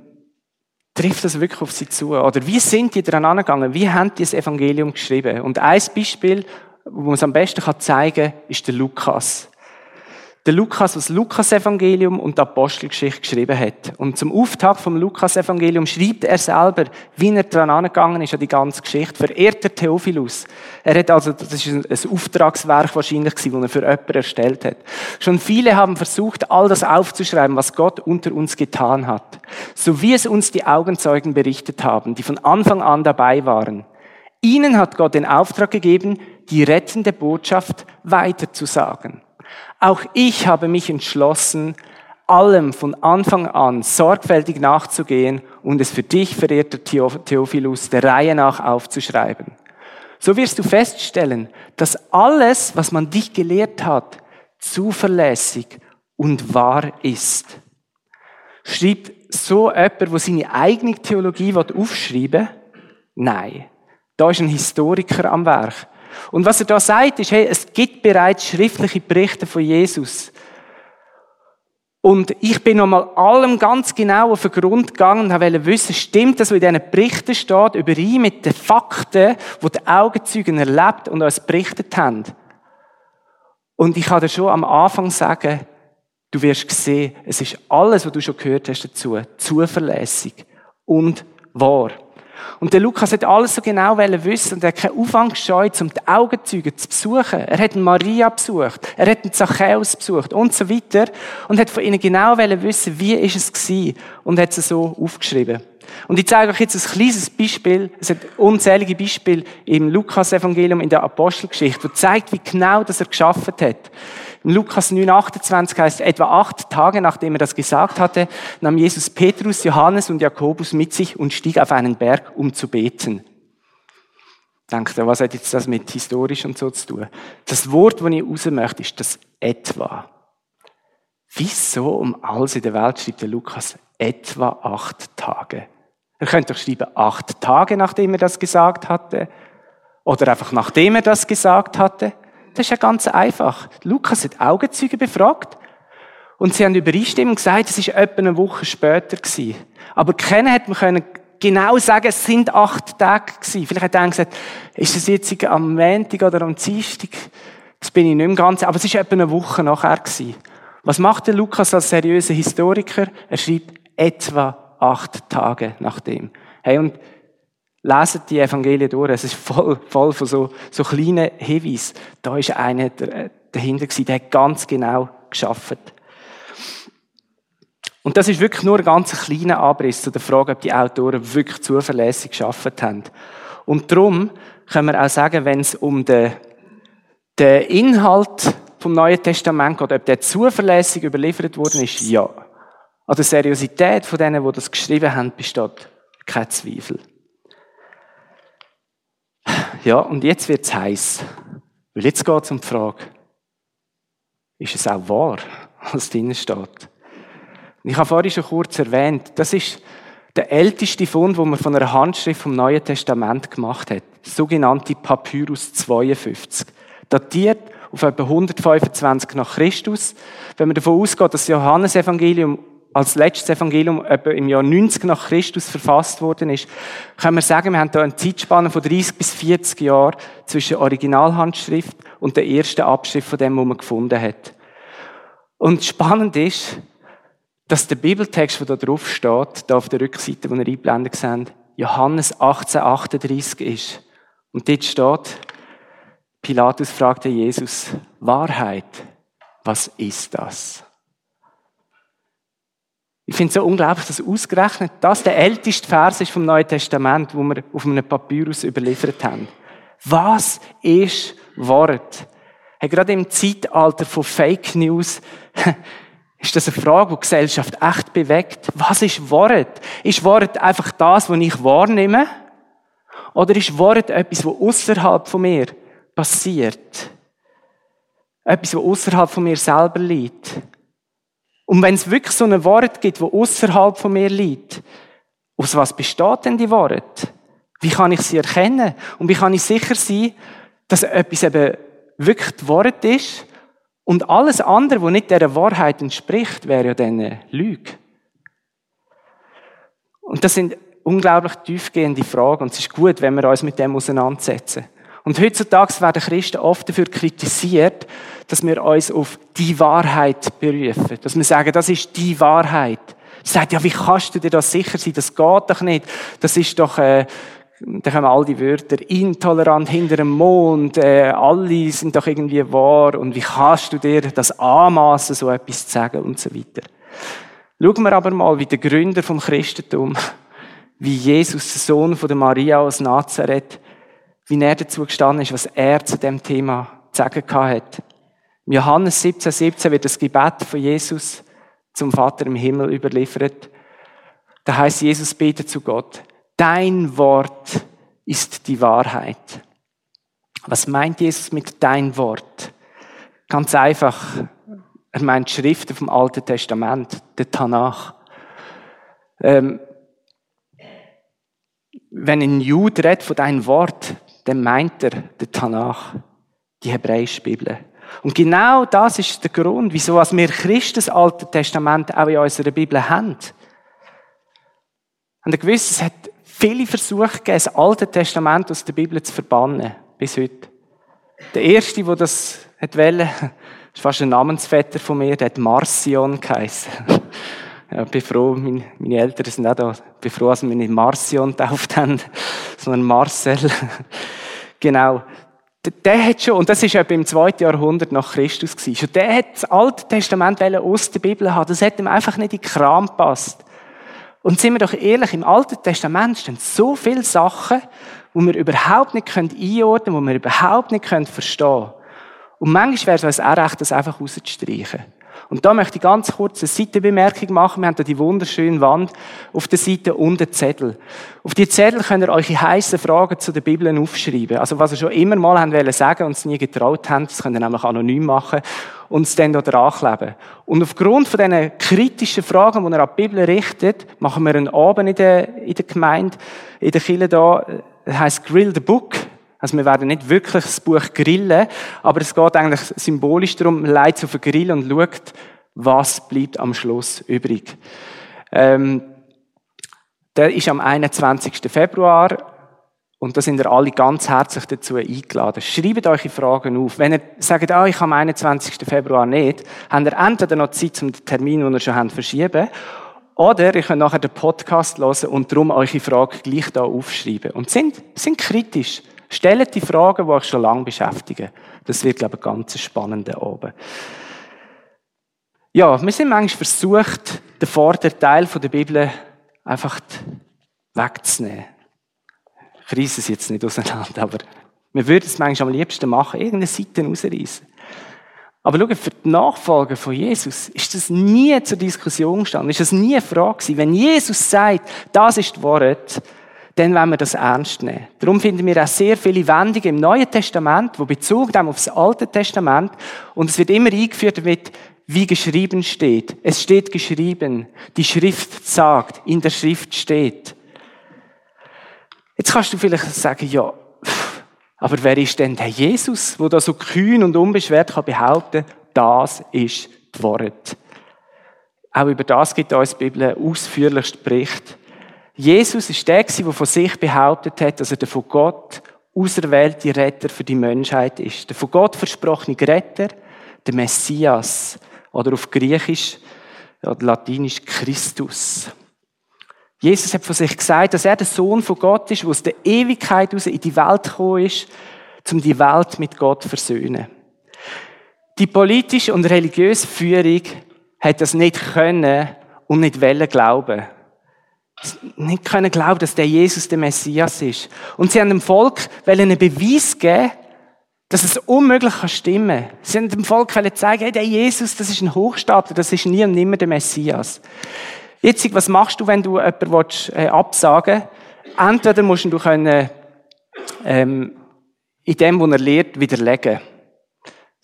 trifft das wirklich auf sie zu? Oder wie sind die daran angegangen? Wie haben die das Evangelium geschrieben? Und ein Beispiel, wo man es am besten zeigen kann, ist der Lukas der Lukas das Lukas-Evangelium und die Apostelgeschichte geschrieben hat. Und zum Auftakt vom Lukas-Evangelium schreibt er selber, wie er daran angegangen ist an die ganze Geschichte. Verehrter Theophilus. Er hat also, das ist ein Auftragswerk wahrscheinlich gewesen, das er für jemanden erstellt hat. Schon viele haben versucht, all das aufzuschreiben, was Gott unter uns getan hat. So wie es uns die Augenzeugen berichtet haben, die von Anfang an dabei waren. Ihnen hat Gott den Auftrag gegeben, die rettende Botschaft weiterzusagen. Auch ich habe mich entschlossen, allem von Anfang an sorgfältig nachzugehen und es für dich, verehrter Theophilus, der Reihe nach aufzuschreiben. So wirst du feststellen, dass alles, was man dich gelehrt hat, zuverlässig und wahr ist. Schreibt so jemand, der seine eigene Theologie aufschreiben will? Nein. Da ist ein Historiker am Werk. Und was er da sagt, ist, hey, es gibt bereits schriftliche Berichte von Jesus. Und ich bin nochmal allem ganz genau auf den Grund gegangen und wollte wissen, stimmt das, was in diesen Berichten steht, überein mit den Fakten, die die Augenzeugen erlebt und uns berichtet haben. Und ich kann dir schon am Anfang sagen, du wirst sehen, es ist alles, was du schon gehört hast dazu, zuverlässig und wahr. Und der Lukas hat alles so genau wissen und er hat keinen Aufwand gescheut, um die Augenzeugen zu besuchen. Er hat Maria besucht, er hat Zachäus besucht und so weiter und hat von ihnen genau wissen, wie ist es gewesen und hat es so aufgeschrieben. Und ich zeige euch jetzt ein kleines Beispiel. Es hat unzählige Beispiele im Lukas-Evangelium, in der Apostelgeschichte, wo zeigt, wie genau das er geschaffen hat. In Lukas 9,28 heißt, etwa acht Tage nachdem er das gesagt hatte, nahm Jesus Petrus, Johannes und Jakobus mit sich und stieg auf einen Berg, um zu beten. Denkt ihr, was hat jetzt das mit historisch und so zu tun? Das Wort, das ich raus möchte, ist das etwa. Wieso um alles in der Welt schreibt der Lukas etwa acht Tage? Er könnte doch schreiben, acht Tage nachdem er das gesagt hatte. Oder einfach nachdem er das gesagt hatte. Das ist ja ganz einfach. Lukas hat Augenzeuge befragt und sie haben übereinstimmend gesagt, es ist etwa eine Woche später gewesen. Aber keiner hat man können genau sagen, es sind acht Tage gewesen. Vielleicht hat er gesagt, ist es jetzt am Montag oder am Dienstag? Das bin ich nicht mehr ganz, aber es ist etwa eine Woche nachher gewesen. Was macht der Lukas als seriöser Historiker? Er schreibt etwa acht Tage nachdem. Hey, und Lesen die Evangelien durch. Es ist voll, voll von so, so kleinen Hinweisen. Da ist einer äh, dahinter gewesen, der hat ganz genau geschafft. Und das ist wirklich nur ein ganz kleiner Abriss zu der Frage, ob die Autoren wirklich zuverlässig geschafft haben. Und darum können wir auch sagen, wenn es um den, den Inhalt vom Neuen Testament geht, ob der zuverlässig überliefert worden ist, ja. An der Seriosität von denen, die das geschrieben haben, besteht kein Zweifel. Ja, und jetzt wird's heiß. Weil jetzt geht's um die Frage, ist es auch wahr, was drinnen steht? Ich habe vorhin schon kurz erwähnt, das ist der älteste Fund, den man von einer Handschrift vom Neuen Testament gemacht hat. sogenannte Papyrus 52. Datiert auf etwa 125 nach Christus. Wenn man davon ausgeht, dass das Johannesevangelium als letztes Evangelium etwa im Jahr 90 nach Christus verfasst worden ist, können wir sagen, wir haben da eine Zeitspanne von 30 bis 40 Jahren zwischen Originalhandschrift und der ersten Abschrift von dem, was man gefunden hat. Und spannend ist, dass der Bibeltext, der da drauf steht, da auf der Rückseite, wo ihr eingeblendet seht, Johannes 1838 ist. Und dort steht, Pilatus fragte Jesus, Wahrheit, was ist das? Ich finde es so unglaublich, dass ausgerechnet das der älteste Vers ist vom Neuen Testament, wo wir auf einem Papyrus überliefert haben. Was ist Wort? Hey, gerade im Zeitalter von Fake News ist das eine Frage, die die Gesellschaft echt bewegt. Was ist Wort? Ist Wort einfach das, was ich wahrnehme? Oder ist Wort etwas, was außerhalb von mir passiert? Etwas, was außerhalb von mir selber liegt? Und wenn es wirklich so ein Wort gibt, wo außerhalb von mir liegt, aus was besteht denn die Wort? Wie kann ich sie erkennen? Und wie kann ich sicher sein, dass etwas eben wirklich das Wort ist und alles andere, wo nicht der Wahrheit entspricht, wäre ja dann eine Lüge. Und das sind unglaublich tiefgehende Fragen und es ist gut, wenn wir uns mit dem auseinandersetzen. Und heutzutage werden Christen oft dafür kritisiert, dass wir uns auf die Wahrheit berufen. Dass wir sagen, das ist die Wahrheit. Sagt, ja, wie kannst du dir das sicher sein? Das geht doch nicht. Das ist doch, äh, da kommen all die Wörter, intolerant hinter dem Mond, äh, alle sind doch irgendwie wahr und wie kannst du dir das anmaßen, so etwas zu sagen und so weiter. Schauen wir aber mal, wie der Gründer vom Christentum, wie Jesus, der Sohn von der Maria aus Nazareth, wie er dazu gestanden ist, was er zu dem Thema zu sagen hat. Im Johannes 17, 17 wird das Gebet von Jesus zum Vater im Himmel überliefert. Da heißt Jesus betet zu Gott. Dein Wort ist die Wahrheit. Was meint Jesus mit dein Wort? Ganz einfach. Er meint Schriften vom Alten Testament, der Tanach. Ähm, wenn ein Jude redet von dein Wort, dann meint er den Tanach, die hebräische Bibel. Und genau das ist der Grund, wieso wir Christen das Alte Testament auch in unserer Bibel haben. Und gewiss, es hat viele Versuche gegeben, das Alte Testament aus der Bibel zu verbannen, bis heute. Der erste, der das wollte, ist fast ein Namensvetter von mir, der hat Marcion geheißen. Ja, bin froh, meine, meine Eltern sind auch da. Ich bin froh, dass wir nicht Marcion getauft haben, sondern Marcel. genau. Der hat schon, und das ist etwa im zweiten Jahrhundert nach Christus gewesen, schon der hat das Alte Testament aus der Bibel haben. Das hat ihm einfach nicht in den Kram gepasst. Und sind wir doch ehrlich, im Alten Testament stehen so viele Sachen, wo wir überhaupt nicht einordnen können, wo wir überhaupt nicht verstehen können. Und manchmal wäre es uns auch recht, das einfach rauszustreichen. Und da möchte ich ganz kurz eine Seitenbemerkung machen. Wir haben da die wunderschöne Wand auf der Seite und einen Zettel. Auf die Zettel könnt ihr euch heiße Fragen zu der Bibel aufschreiben. Also was ihr schon immer mal haben wollen sagen und es nie getraut habt, das könnt ihr nämlich anonym machen und es dann da dran kleben. Und aufgrund von diesen kritischen Fragen, die ihr an die Bibel richtet, machen wir einen Abend in der, in der Gemeinde, in der Kirche da, das heisst Grill the Book. Also wir werden nicht wirklich das Buch grillen, aber es geht eigentlich symbolisch darum, man leitet auf den Grill und schaut, was bleibt am Schluss übrig. Ähm, der ist am 21. Februar und da sind ihr alle ganz herzlich dazu eingeladen. Schreibt eure Fragen auf. Wenn ihr sagt, ah, ich am 21. Februar nicht, habt ihr entweder noch Zeit, um den Termin, den ihr schon habt, verschieben. Oder ihr könnt nachher den Podcast hören und darum eure Fragen gleich da aufschreiben. Und sind, sind kritisch. Stellt die Fragen, die euch schon lange beschäftigen. Das wird, glaube ich, ganz spannender oben. Ja, wir sind manchmal versucht, den Vorderteil der Bibel einfach wegzunehmen. Ich reisse es jetzt nicht auseinander, aber wir würden es manchmal am liebsten machen, irgendeine Seite rausreißen. Aber schau, für die Nachfolger von Jesus ist das nie zur Diskussion gestanden, ist das nie eine Frage gewesen. Wenn Jesus sagt, das ist die Wahrheit, dann wollen wir das ernst nehmen. Darum finden wir auch sehr viele Wendungen im Neuen Testament, wo Bezug nehmen auf das Alte Testament und es wird immer eingeführt mit, wie geschrieben steht. Es steht geschrieben. Die Schrift sagt, in der Schrift steht. Jetzt kannst du vielleicht sagen, ja, aber wer ist denn der Jesus, wo da so kühn und unbeschwert kann behaupten, das ist die Wahrheit? Auch über das gibt uns die Bibel ausführlichst Bericht. Jesus ist der, der von sich behauptet hat, dass er der von Gott auserwählte Retter für die Menschheit ist. Der von Gott versprochene Retter, der Messias. Oder auf Griechisch oder Latinisch Christus. Jesus hat von sich gesagt, dass er der Sohn von Gott ist, der aus der Ewigkeit heraus in die Welt gekommen ist, um die Welt mit Gott zu versöhnen. Die politische und religiöse Führung hat das nicht können und nicht wollen glauben. Nicht können glauben, dass der Jesus der Messias ist. Und sie haben dem Volk einen Beweis geben, dass es unmöglich kann stimmen. Sie haben dem Volk zeigen, hey, der Jesus, das ist ein Hochstapler, das ist nie und nimmer der Messias. Jetzt, was machst du, wenn du jemanden willst, äh, absagen willst? Entweder musst du können, ähm, in dem, was er lehrt, widerlegen.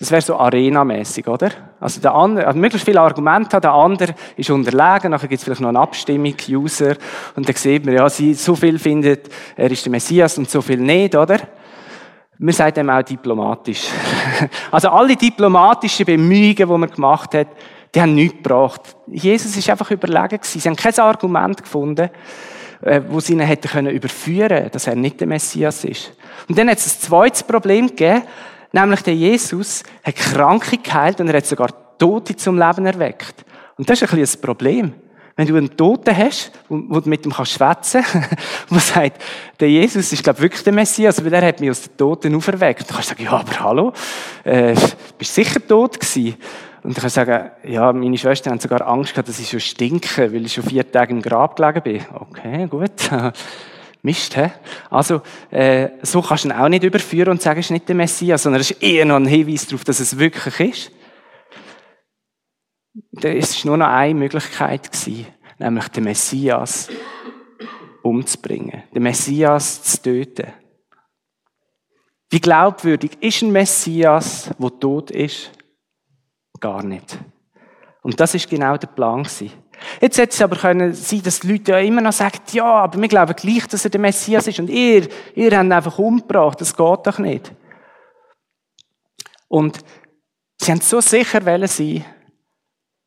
Das wäre so arenamäßig, oder? Also der andere, also möglichst viele Argumente hat, der andere ist unterlegen, nachher gibt es vielleicht noch eine Abstimmung, User, und dann sieht man, ja, sie so viel findet, er ist der Messias und so viel nicht, oder? Man sagt dem auch diplomatisch. also alle diplomatischen Bemühungen, die man gemacht hat, die haben nichts gebracht. Jesus ist einfach überlegen gewesen. Sie haben kein Argument gefunden, äh, wo sie ihn hätten können überführen, dass er nicht der Messias ist. Und dann hat es ein zweites Problem gegeben, nämlich der Jesus hat Kranke geheilt und er hat sogar Tote zum Leben erweckt. Und das ist ein bisschen ein Problem. Wenn du einen Toten hast, wo du mit ihm schwätzen kannst, wo sagt, der Jesus ist, glaube ich, wirklich der Messias, weil er hat mich aus den Toten auferweckt. Dann kannst du sagen, ja, aber hallo, äh, bist sicher tot gewesen. Und ich kann sagen, ja, meine Schwestern haben sogar Angst gehabt, dass ich schon stinke, weil ich schon vier Tage im Grab gelegen bin. Okay, gut. Mist, hä? Also, äh, so kannst du ihn auch nicht überführen und sagen, es ist nicht der Messias, sondern es ist eher noch ein Hinweis darauf, dass es wirklich ist. Es war nur noch eine Möglichkeit, gewesen, nämlich den Messias umzubringen, den Messias zu töten. Wie glaubwürdig ist ein Messias, der tot ist? Gar nicht. Und das ist genau der Plan gewesen. Jetzt hätte es aber können sein, dass die Leute ja immer noch sagen, ja, aber wir glauben gleich, dass er der Messias ist und ihr, ihr habt ihn einfach umgebracht, das geht doch nicht. Und sie haben so sicher sein,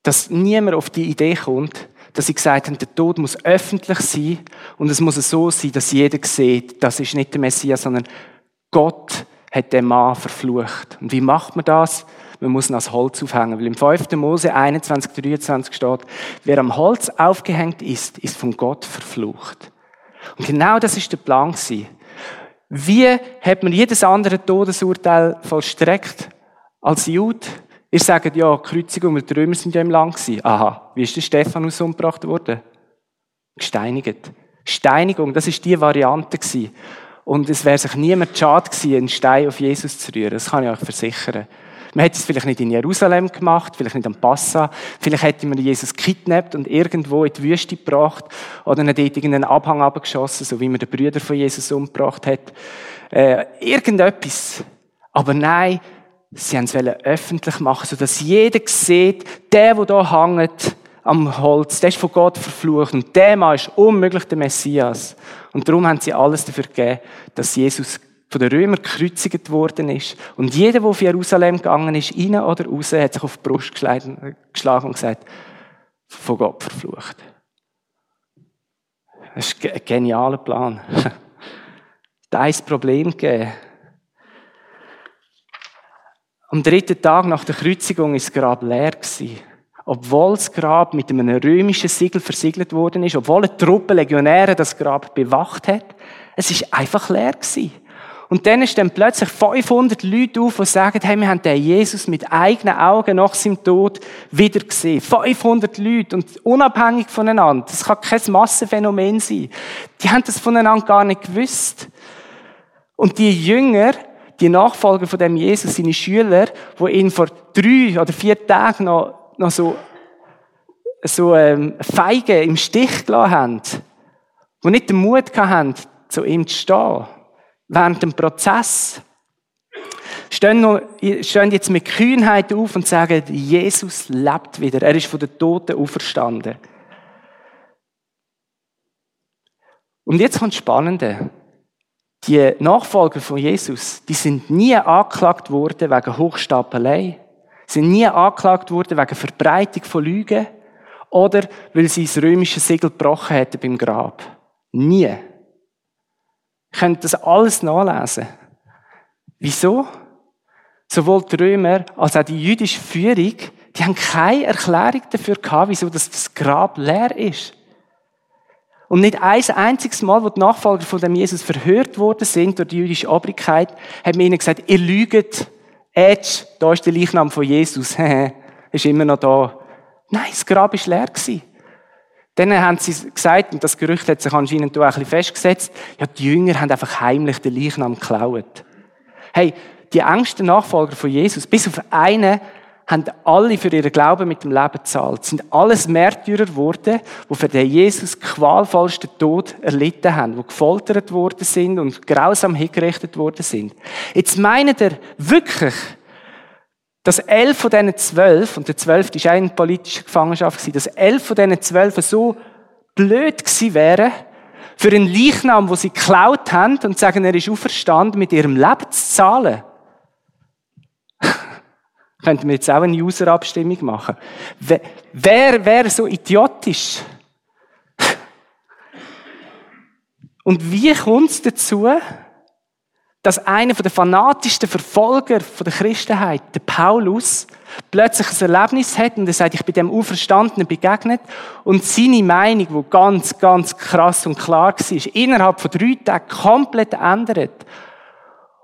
dass niemand auf die Idee kommt, dass sie gesagt haben, der Tod muss öffentlich sein und es muss so sein, dass jeder sieht, das ist nicht der Messias, sondern Gott hat den Mann verflucht. Und wie macht man das? Man muss ihn als Holz aufhängen. Weil im 5. Mose 21, 23 steht, wer am Holz aufgehängt ist, ist von Gott verflucht. Und genau das ist der Plan gewesen. Wie hat man jedes andere Todesurteil vollstreckt als Jude? Ihr sagt, ja, Kreuzigung, weil die sind ja im Land gewesen. Aha, wie ist der Stephanus umgebracht worden? Gesteinigt. Steinigung, das ist die Variante gewesen. Und es wäre sich niemand schade gewesen, einen Stein auf Jesus zu rühren. Das kann ich euch versichern. Man hätte es vielleicht nicht in Jerusalem gemacht, vielleicht nicht am Passa, vielleicht hätte man Jesus kidnappt und irgendwo in die Wüste gebracht oder nicht dort irgendeinen Abhang abgeschossen, so wie man den Brüder von Jesus umgebracht hat. Äh, irgendetwas. Aber nein, sie haben es öffentlich machen, sodass jeder sieht, der, der hier hängt, am Holz, der ist von Gott verflucht und der Mann ist unmöglich der Messias. Und darum haben sie alles dafür gegeben, dass Jesus von den Römern gekreuzigt worden ist. Und jeder, der auf Jerusalem gegangen ist, rein oder raus, hat sich auf die Brust geschlagen und gesagt, von Gott verflucht. Das ist ein genialer Plan. da Problem gegeben. Am dritten Tag nach der Kreuzigung war das Grab leer. Gewesen obwohl das Grab mit einem römischen Siegel versiegelt worden ist, obwohl eine Truppe Legionäre das Grab bewacht hat, es ist einfach leer gewesen. Und dann dann plötzlich 500 Leute auf, die sagen, hey, wir haben den Jesus mit eigenen Augen nach seinem Tod wieder gesehen. 500 Leute und unabhängig voneinander. Das kann kein Massenphänomen sein. Die haben das voneinander gar nicht gewusst. Und die Jünger, die Nachfolger von dem Jesus, seine Schüler, wo ihn vor drei oder vier Tagen noch, noch so, so ähm, feige im Stich gelassen haben, die nicht den Mut hatten, zu ihm zu stehen, während dem Prozess, stehen, jetzt mit Kühnheit auf und sagen, Jesus lebt wieder. Er ist von den Toten auferstanden. Und jetzt kommt das Spannende. Die Nachfolger von Jesus, die sind nie angeklagt worden wegen Hochstapelei, sind nie angeklagt worden wegen Verbreitung von Lügen oder weil sie das römische Siegel gebrochen hätten beim Grab. Nie. Ihr könnt das alles nachlesen. Wieso? Sowohl die Römer als auch die jüdische Führung, die haben keine Erklärung dafür gehabt, wieso das Grab leer ist. Und nicht ein einziges Mal, wo die Nachfolger von dem Jesus verhört worden sind durch die jüdische Obrigkeit, hat man ihnen gesagt, ihr lügt, Edge, da ist der Leichnam von Jesus, ist immer noch da. Nein, das Grab ist leer. Dann haben sie gesagt, und das Gerücht hat sich anscheinend auch ein bisschen festgesetzt, ja, die Jünger haben einfach heimlich den Leichnam geklaut. Hey, die engsten Nachfolger von Jesus, bis auf einen, haben alle für ihren Glauben mit dem Leben gezahlt. Sind alles Märtyrer geworden, die für den Jesus qualvollsten Tod erlitten haben, die gefoltert worden sind und grausam hingerichtet worden sind. Jetzt meint er wirklich, dass elf von diesen zwölf, und der zwölfte ist eine politische Gefangenschaft dass elf von diesen zwölf so blöd gewesen wären, für einen Leichnam, wo sie geklaut haben und sagen, er ist auferstanden, mit ihrem Leben zu zahlen. Könnten wir jetzt auch eine User-Abstimmung machen. Wer wäre so idiotisch? Und wie kommt es dazu, dass einer der fanatischsten Verfolger der Christenheit, der Paulus, plötzlich ein Erlebnis hat und er sagt, ich bin dem Auferstandenen begegnet und seine Meinung, die ganz, ganz krass und klar war, innerhalb von drei Tagen komplett ändert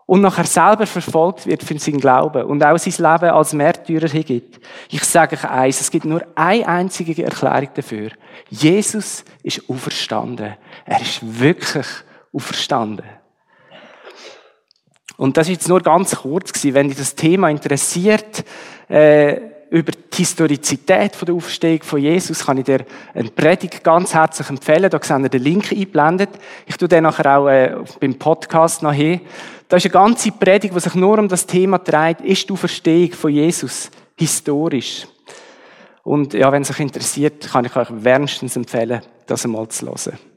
und nachher selber verfolgt wird für seinen Glauben und auch sein Leben als Märtyrer hingibt. Ich sage euch eins, es gibt nur eine einzige Erklärung dafür. Jesus ist auferstanden. Er ist wirklich auferstanden. Und das ist jetzt nur ganz kurz gewesen. Wenn dich das Thema interessiert, äh, über die Historizität von der Auferstehung von Jesus, kann ich dir eine Predigt ganz herzlich empfehlen. Da seht ihr den Link eingeblendet. Ich tue den nachher auch äh, beim Podcast noch hin. Da ist eine ganze Predigt, die sich nur um das Thema dreht, ist die Auferstehung von Jesus historisch. Und ja, wenn es euch interessiert, kann ich euch wärmstens empfehlen, das einmal zu hören.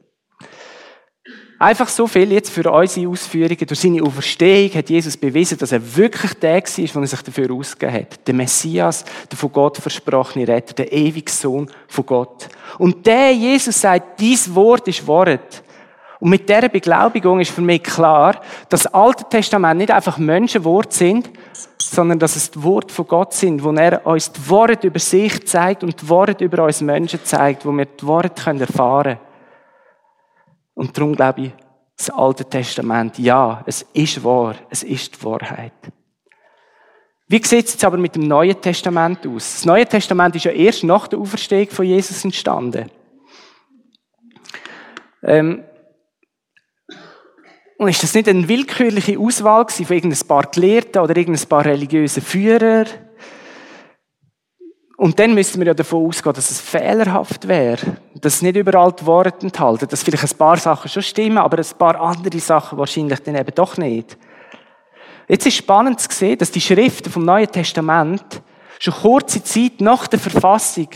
Einfach so viel jetzt für unsere Ausführungen. Durch seine Auferstehung hat Jesus bewiesen, dass er wirklich der war, der er sich dafür ausgegeben hat. Der Messias, der von Gott versprochene Retter, der ewige Sohn von Gott. Und der Jesus sagt, dies Wort ist Wort. Und mit dieser Beglaubigung ist für mich klar, dass das Alte Testament nicht einfach Menschenwort sind, sondern dass es die Worte von Gott sind, wo er uns die Worte über sich zeigt und die Worte über uns Menschen zeigt, wo wir die Worte erfahren können. Und darum glaube ich, das Alte Testament, ja, es ist wahr, es ist die Wahrheit. Wie sieht es jetzt aber mit dem Neuen Testament aus? Das Neue Testament ist ja erst nach der Auferstehung von Jesus entstanden. Ähm, und ist das nicht eine willkürliche Auswahl von irgendein paar Gelehrten oder irgendein paar religiösen Führer? Und dann müssten wir ja davon ausgehen, dass es fehlerhaft wäre, dass es nicht überall die Worte enthalten, dass vielleicht ein paar Sachen schon stimmen, aber ein paar andere Sachen wahrscheinlich dann eben doch nicht. Jetzt ist spannend zu sehen, dass die Schriften vom Neuen Testament schon kurze Zeit nach der Verfassung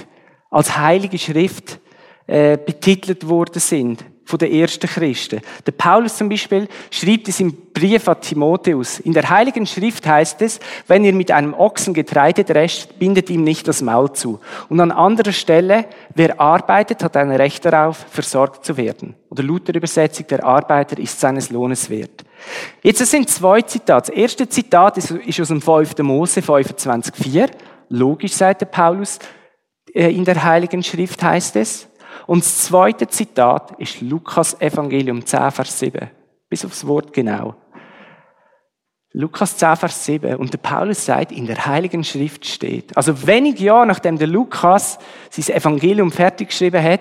als heilige Schrift äh, betitelt worden sind von den ersten Christen. Der Paulus zum Beispiel schrieb es im Brief an Timotheus. In der Heiligen Schrift heißt es, wenn ihr mit einem Ochsen Getreide drescht, bindet ihm nicht das Maul zu. Und an anderer Stelle, wer arbeitet, hat ein Recht darauf, versorgt zu werden. Oder Luther Übersetzung, der Arbeiter ist seines Lohnes wert. Jetzt, es sind zwei Zitate. Das erste Zitat ist, ist aus dem 5. Mose 25,4. Logisch, sagt der Paulus, äh, in der Heiligen Schrift heißt es. Und das zweite Zitat ist Lukas Evangelium 10, Vers 7. Bis aufs Wort genau. Lukas 10, Vers 7. Und der Paulus sagt, in der Heiligen Schrift steht. Also wenig Jahre nachdem der Lukas sein Evangelium fertig geschrieben hat,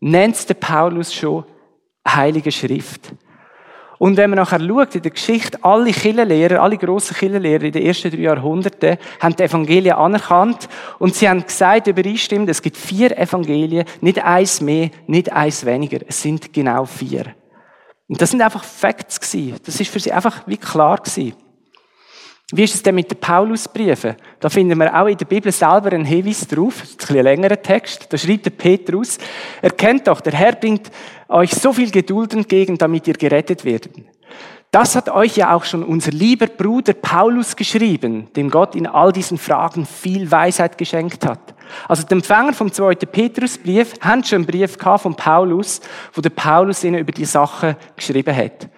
nennt der Paulus schon Heilige Schrift. Und wenn man nachher schaut, in der Geschichte, alle Kirchenlehrer, alle grossen Kirchenlehrer in den ersten drei Jahrhunderten haben die Evangelien anerkannt und sie haben gesagt, übereinstimmend, es gibt vier Evangelien, nicht eins mehr, nicht eins weniger. Es sind genau vier. Und das sind einfach Facts gewesen. Das ist für sie einfach wie klar gewesen. Wie ist es denn mit den Paulusbriefen? Da finden wir auch in der Bibel selber einen Hinweis drauf. Das ist ein bisschen längerer Text. Da schreibt der Petrus, erkennt doch, der Herr bringt euch so viel Geduld entgegen, damit ihr gerettet werdet. Das hat euch ja auch schon unser lieber Bruder Paulus geschrieben, dem Gott in all diesen Fragen viel Weisheit geschenkt hat. Also die Empfänger vom zweiten Petrusbrief haben schon einen Brief von Paulus, wo der Paulus ihnen über die Sache geschrieben hat.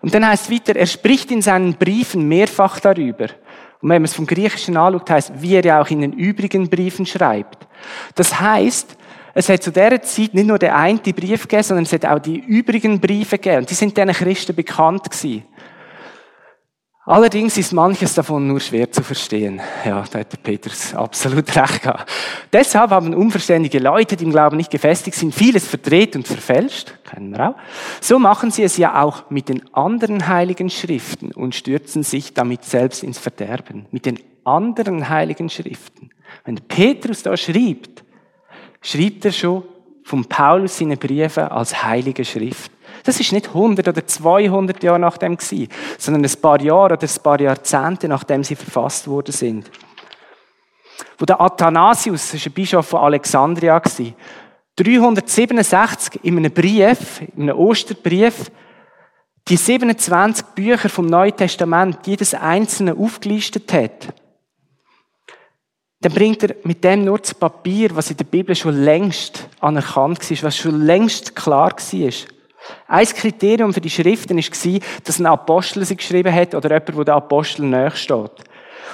Und dann heißt es weiter, er spricht in seinen Briefen mehrfach darüber. Und wenn man es vom Griechischen anschaut, heißt, wie er ja auch in den übrigen Briefen schreibt. Das heißt, es hat zu dieser Zeit nicht nur der eine Brief gegeben, sondern es hat auch die übrigen Briefe gegeben. Und die sind diesen Christen bekannt gewesen. Allerdings ist manches davon nur schwer zu verstehen. Ja, da hat der Peters absolut recht gehabt. Deshalb haben unverständige Leute, die im Glauben nicht gefestigt sind, vieles verdreht und verfälscht. Kennen wir auch. So machen sie es ja auch mit den anderen heiligen Schriften und stürzen sich damit selbst ins Verderben. Mit den anderen heiligen Schriften. Wenn Petrus da schreibt, schreibt er schon von Paulus seine Briefe als heilige Schrift. Das ist nicht 100 oder 200 Jahre nach dem gewesen, sondern ein paar Jahre oder ein paar Jahrzehnte nachdem sie verfasst worden sind. Wo der Athanasius, das ist ein Bischof von Alexandria, 367 in einem Brief, in einem Osterbrief, die 27 Bücher vom Neuen Testament, jedes einzelne aufgelistet hat, dann bringt er mit dem nur zu Papier, was in der Bibel schon längst anerkannt war, was schon längst klar war. Ein Kriterium für die Schriften war, dass ein Apostel sie geschrieben hat oder jemand, der der Apostel näher steht.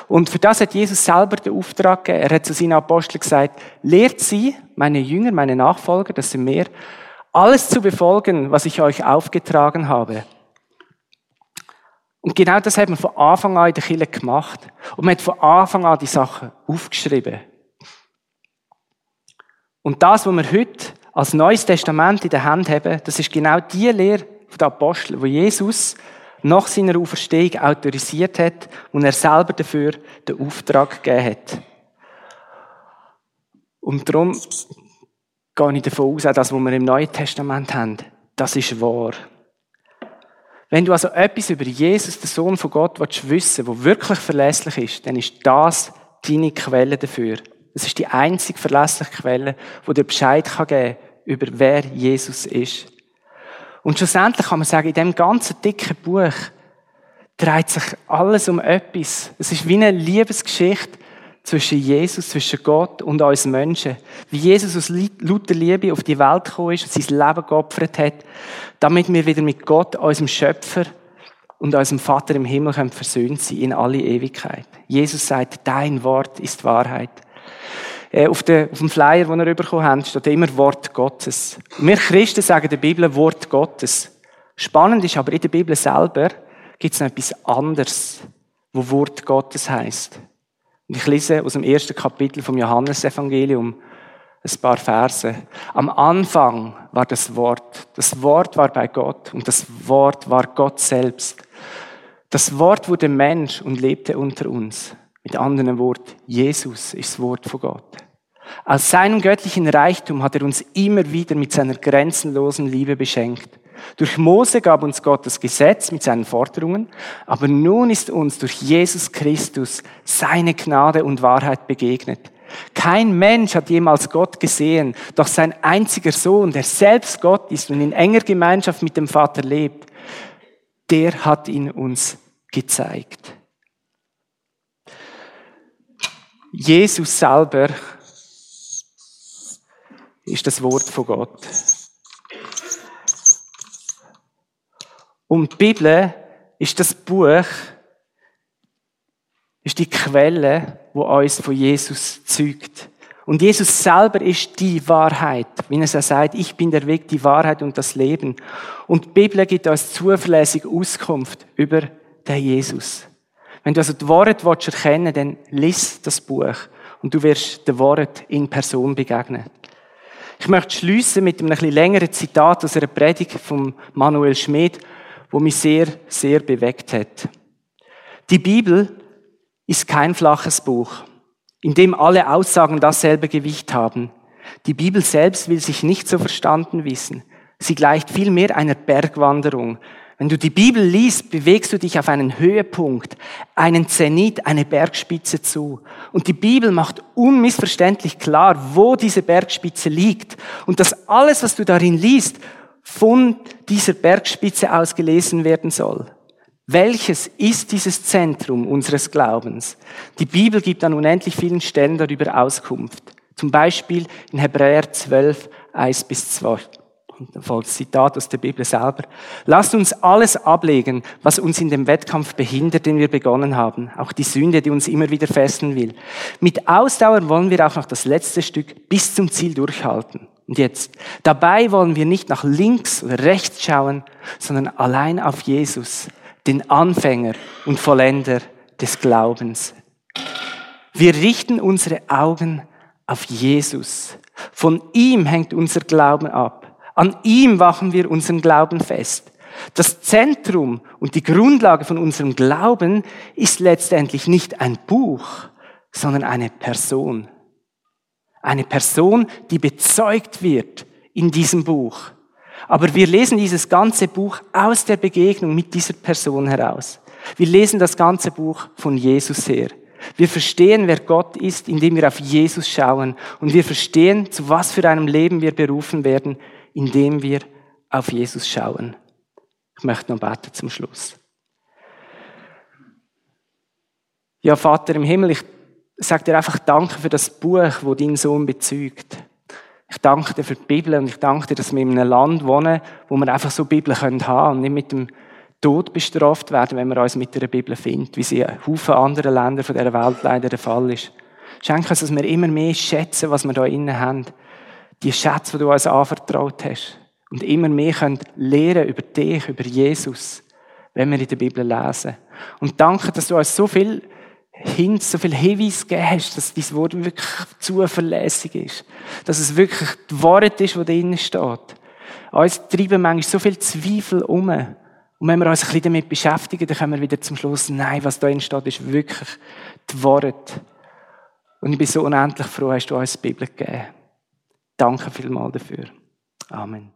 Und für das hat Jesus selber den Auftrag gegeben. Er hat zu seinen Aposteln gesagt, lehrt sie, meine Jünger, meine Nachfolger, das sind mehr, alles zu befolgen, was ich euch aufgetragen habe. Und genau das hat man von Anfang an in der Kirche gemacht. Und man hat von Anfang an die Sachen aufgeschrieben. Und das, was wir heute als Neues Testament in der Hand haben, das ist genau die Lehre der Apostel, wo Jesus nach seiner Auferstehung autorisiert hat und er selber dafür den Auftrag gegeben hat. Und darum gehe ich davon aus, auch das, was wir im Neuen Testament haben, das ist wahr. Wenn du also etwas über Jesus, den Sohn von Gott, willst wissen, wo wirklich verlässlich ist, dann ist das deine Quelle dafür. Es ist die einzige verlässliche Quelle, wo dir Bescheid geben kann über wer Jesus ist. Und schlussendlich kann man sagen, in dem ganzen dicken Buch dreht sich alles um etwas. Es ist wie eine Liebesgeschichte zwischen Jesus, zwischen Gott und uns Menschen. Wie Jesus aus lauter Liebe auf die Welt gekommen ist und sein Leben geopfert hat, damit wir wieder mit Gott, unserem Schöpfer und unserem Vater im Himmel können versöhnt sein in alle Ewigkeit. Jesus sagt, dein Wort ist Wahrheit. Äh, auf, dem Flyer, den ihr bekommen habt, steht immer Wort Gottes. Wir Christen sagen der Bibel Wort Gottes. Spannend ist aber in der Bibel selber gibt es noch etwas anderes, wo Wort Gottes heißt. Und ich lese aus dem ersten Kapitel vom Johannesevangelium ein paar Verse. Am Anfang war das Wort. Das Wort war bei Gott und das Wort war Gott selbst. Das Wort wurde Mensch und lebte unter uns. Mit anderen Worten, Jesus ist das Wort von Gott. Aus seinem göttlichen Reichtum hat er uns immer wieder mit seiner grenzenlosen Liebe beschenkt. Durch Mose gab uns Gott das Gesetz mit seinen Forderungen, aber nun ist uns durch Jesus Christus seine Gnade und Wahrheit begegnet. Kein Mensch hat jemals Gott gesehen, doch sein einziger Sohn, der selbst Gott ist und in enger Gemeinschaft mit dem Vater lebt, der hat ihn uns gezeigt. Jesus selber ist das Wort von Gott. Und die Bibel ist das Buch, ist die Quelle, wo uns von Jesus zeugt. Und Jesus selber ist die Wahrheit. Wie er sagt, ich bin der Weg, die Wahrheit und das Leben. Und die Bibel gibt uns zuverlässige Auskunft über den Jesus. Wenn du also die Worte willst erkennen dann lies das Buch und du wirst den Wort in Person begegnen. Ich möchte schließen mit einem etwas längeren Zitat aus einer Predigt von Manuel Schmid, wo mich sehr, sehr bewegt hat. Die Bibel ist kein flaches Buch, in dem alle Aussagen dasselbe Gewicht haben. Die Bibel selbst will sich nicht so verstanden wissen. Sie gleicht vielmehr einer Bergwanderung. Wenn du die Bibel liest, bewegst du dich auf einen Höhepunkt, einen Zenit, eine Bergspitze zu. Und die Bibel macht unmissverständlich klar, wo diese Bergspitze liegt. Und dass alles, was du darin liest, von dieser Bergspitze aus gelesen werden soll. Welches ist dieses Zentrum unseres Glaubens? Die Bibel gibt an unendlich vielen Stellen darüber Auskunft. Zum Beispiel in Hebräer 12, 1 bis 2. Und folgendes Zitat aus der Bibel selber. Lasst uns alles ablegen, was uns in dem Wettkampf behindert, den wir begonnen haben. Auch die Sünde, die uns immer wieder fesseln will. Mit Ausdauer wollen wir auch noch das letzte Stück bis zum Ziel durchhalten. Und jetzt, dabei wollen wir nicht nach links oder rechts schauen, sondern allein auf Jesus, den Anfänger und Vollender des Glaubens. Wir richten unsere Augen auf Jesus. Von ihm hängt unser Glauben ab. An ihm wachen wir unseren Glauben fest. Das Zentrum und die Grundlage von unserem Glauben ist letztendlich nicht ein Buch, sondern eine Person. Eine Person, die bezeugt wird in diesem Buch. Aber wir lesen dieses ganze Buch aus der Begegnung mit dieser Person heraus. Wir lesen das ganze Buch von Jesus her. Wir verstehen, wer Gott ist, indem wir auf Jesus schauen. Und wir verstehen, zu was für einem Leben wir berufen werden, indem wir auf Jesus schauen. Ich möchte noch beten zum Schluss. Ja, Vater im Himmel, ich sage dir einfach Danke für das Buch, wo dein Sohn bezeugt. Ich danke dir für die Bibel und ich danke dir, dass wir in einem Land wohnen, wo wir einfach so Bibel haben können und nicht mit dem Tod bestraft werden, wenn wir uns mit der Bibel finden, wie sie in Haufen anderen Länder von dieser Welt leider der Fall ist. Schenke uns, dass wir immer mehr schätzen, was wir da innen haben die Schätze, die du uns anvertraut hast. Und immer mehr können lernen über dich, über Jesus, wenn wir in der Bibel lesen. Und danke, dass du uns so viel Hints, so viel Hinweise gegeben hast, dass dein Wort wirklich zuverlässig ist. Dass es wirklich die Wahrheit ist, die drinnen steht. Uns treiben manchmal so viel Zweifel um. Und wenn wir uns ein bisschen damit beschäftigen, dann kommen wir wieder zum Schluss, nein, was da drin steht, ist wirklich die Wahrheit. Und ich bin so unendlich froh, hast du uns die Bibel gegeben. Danke vielmals dafür. Amen.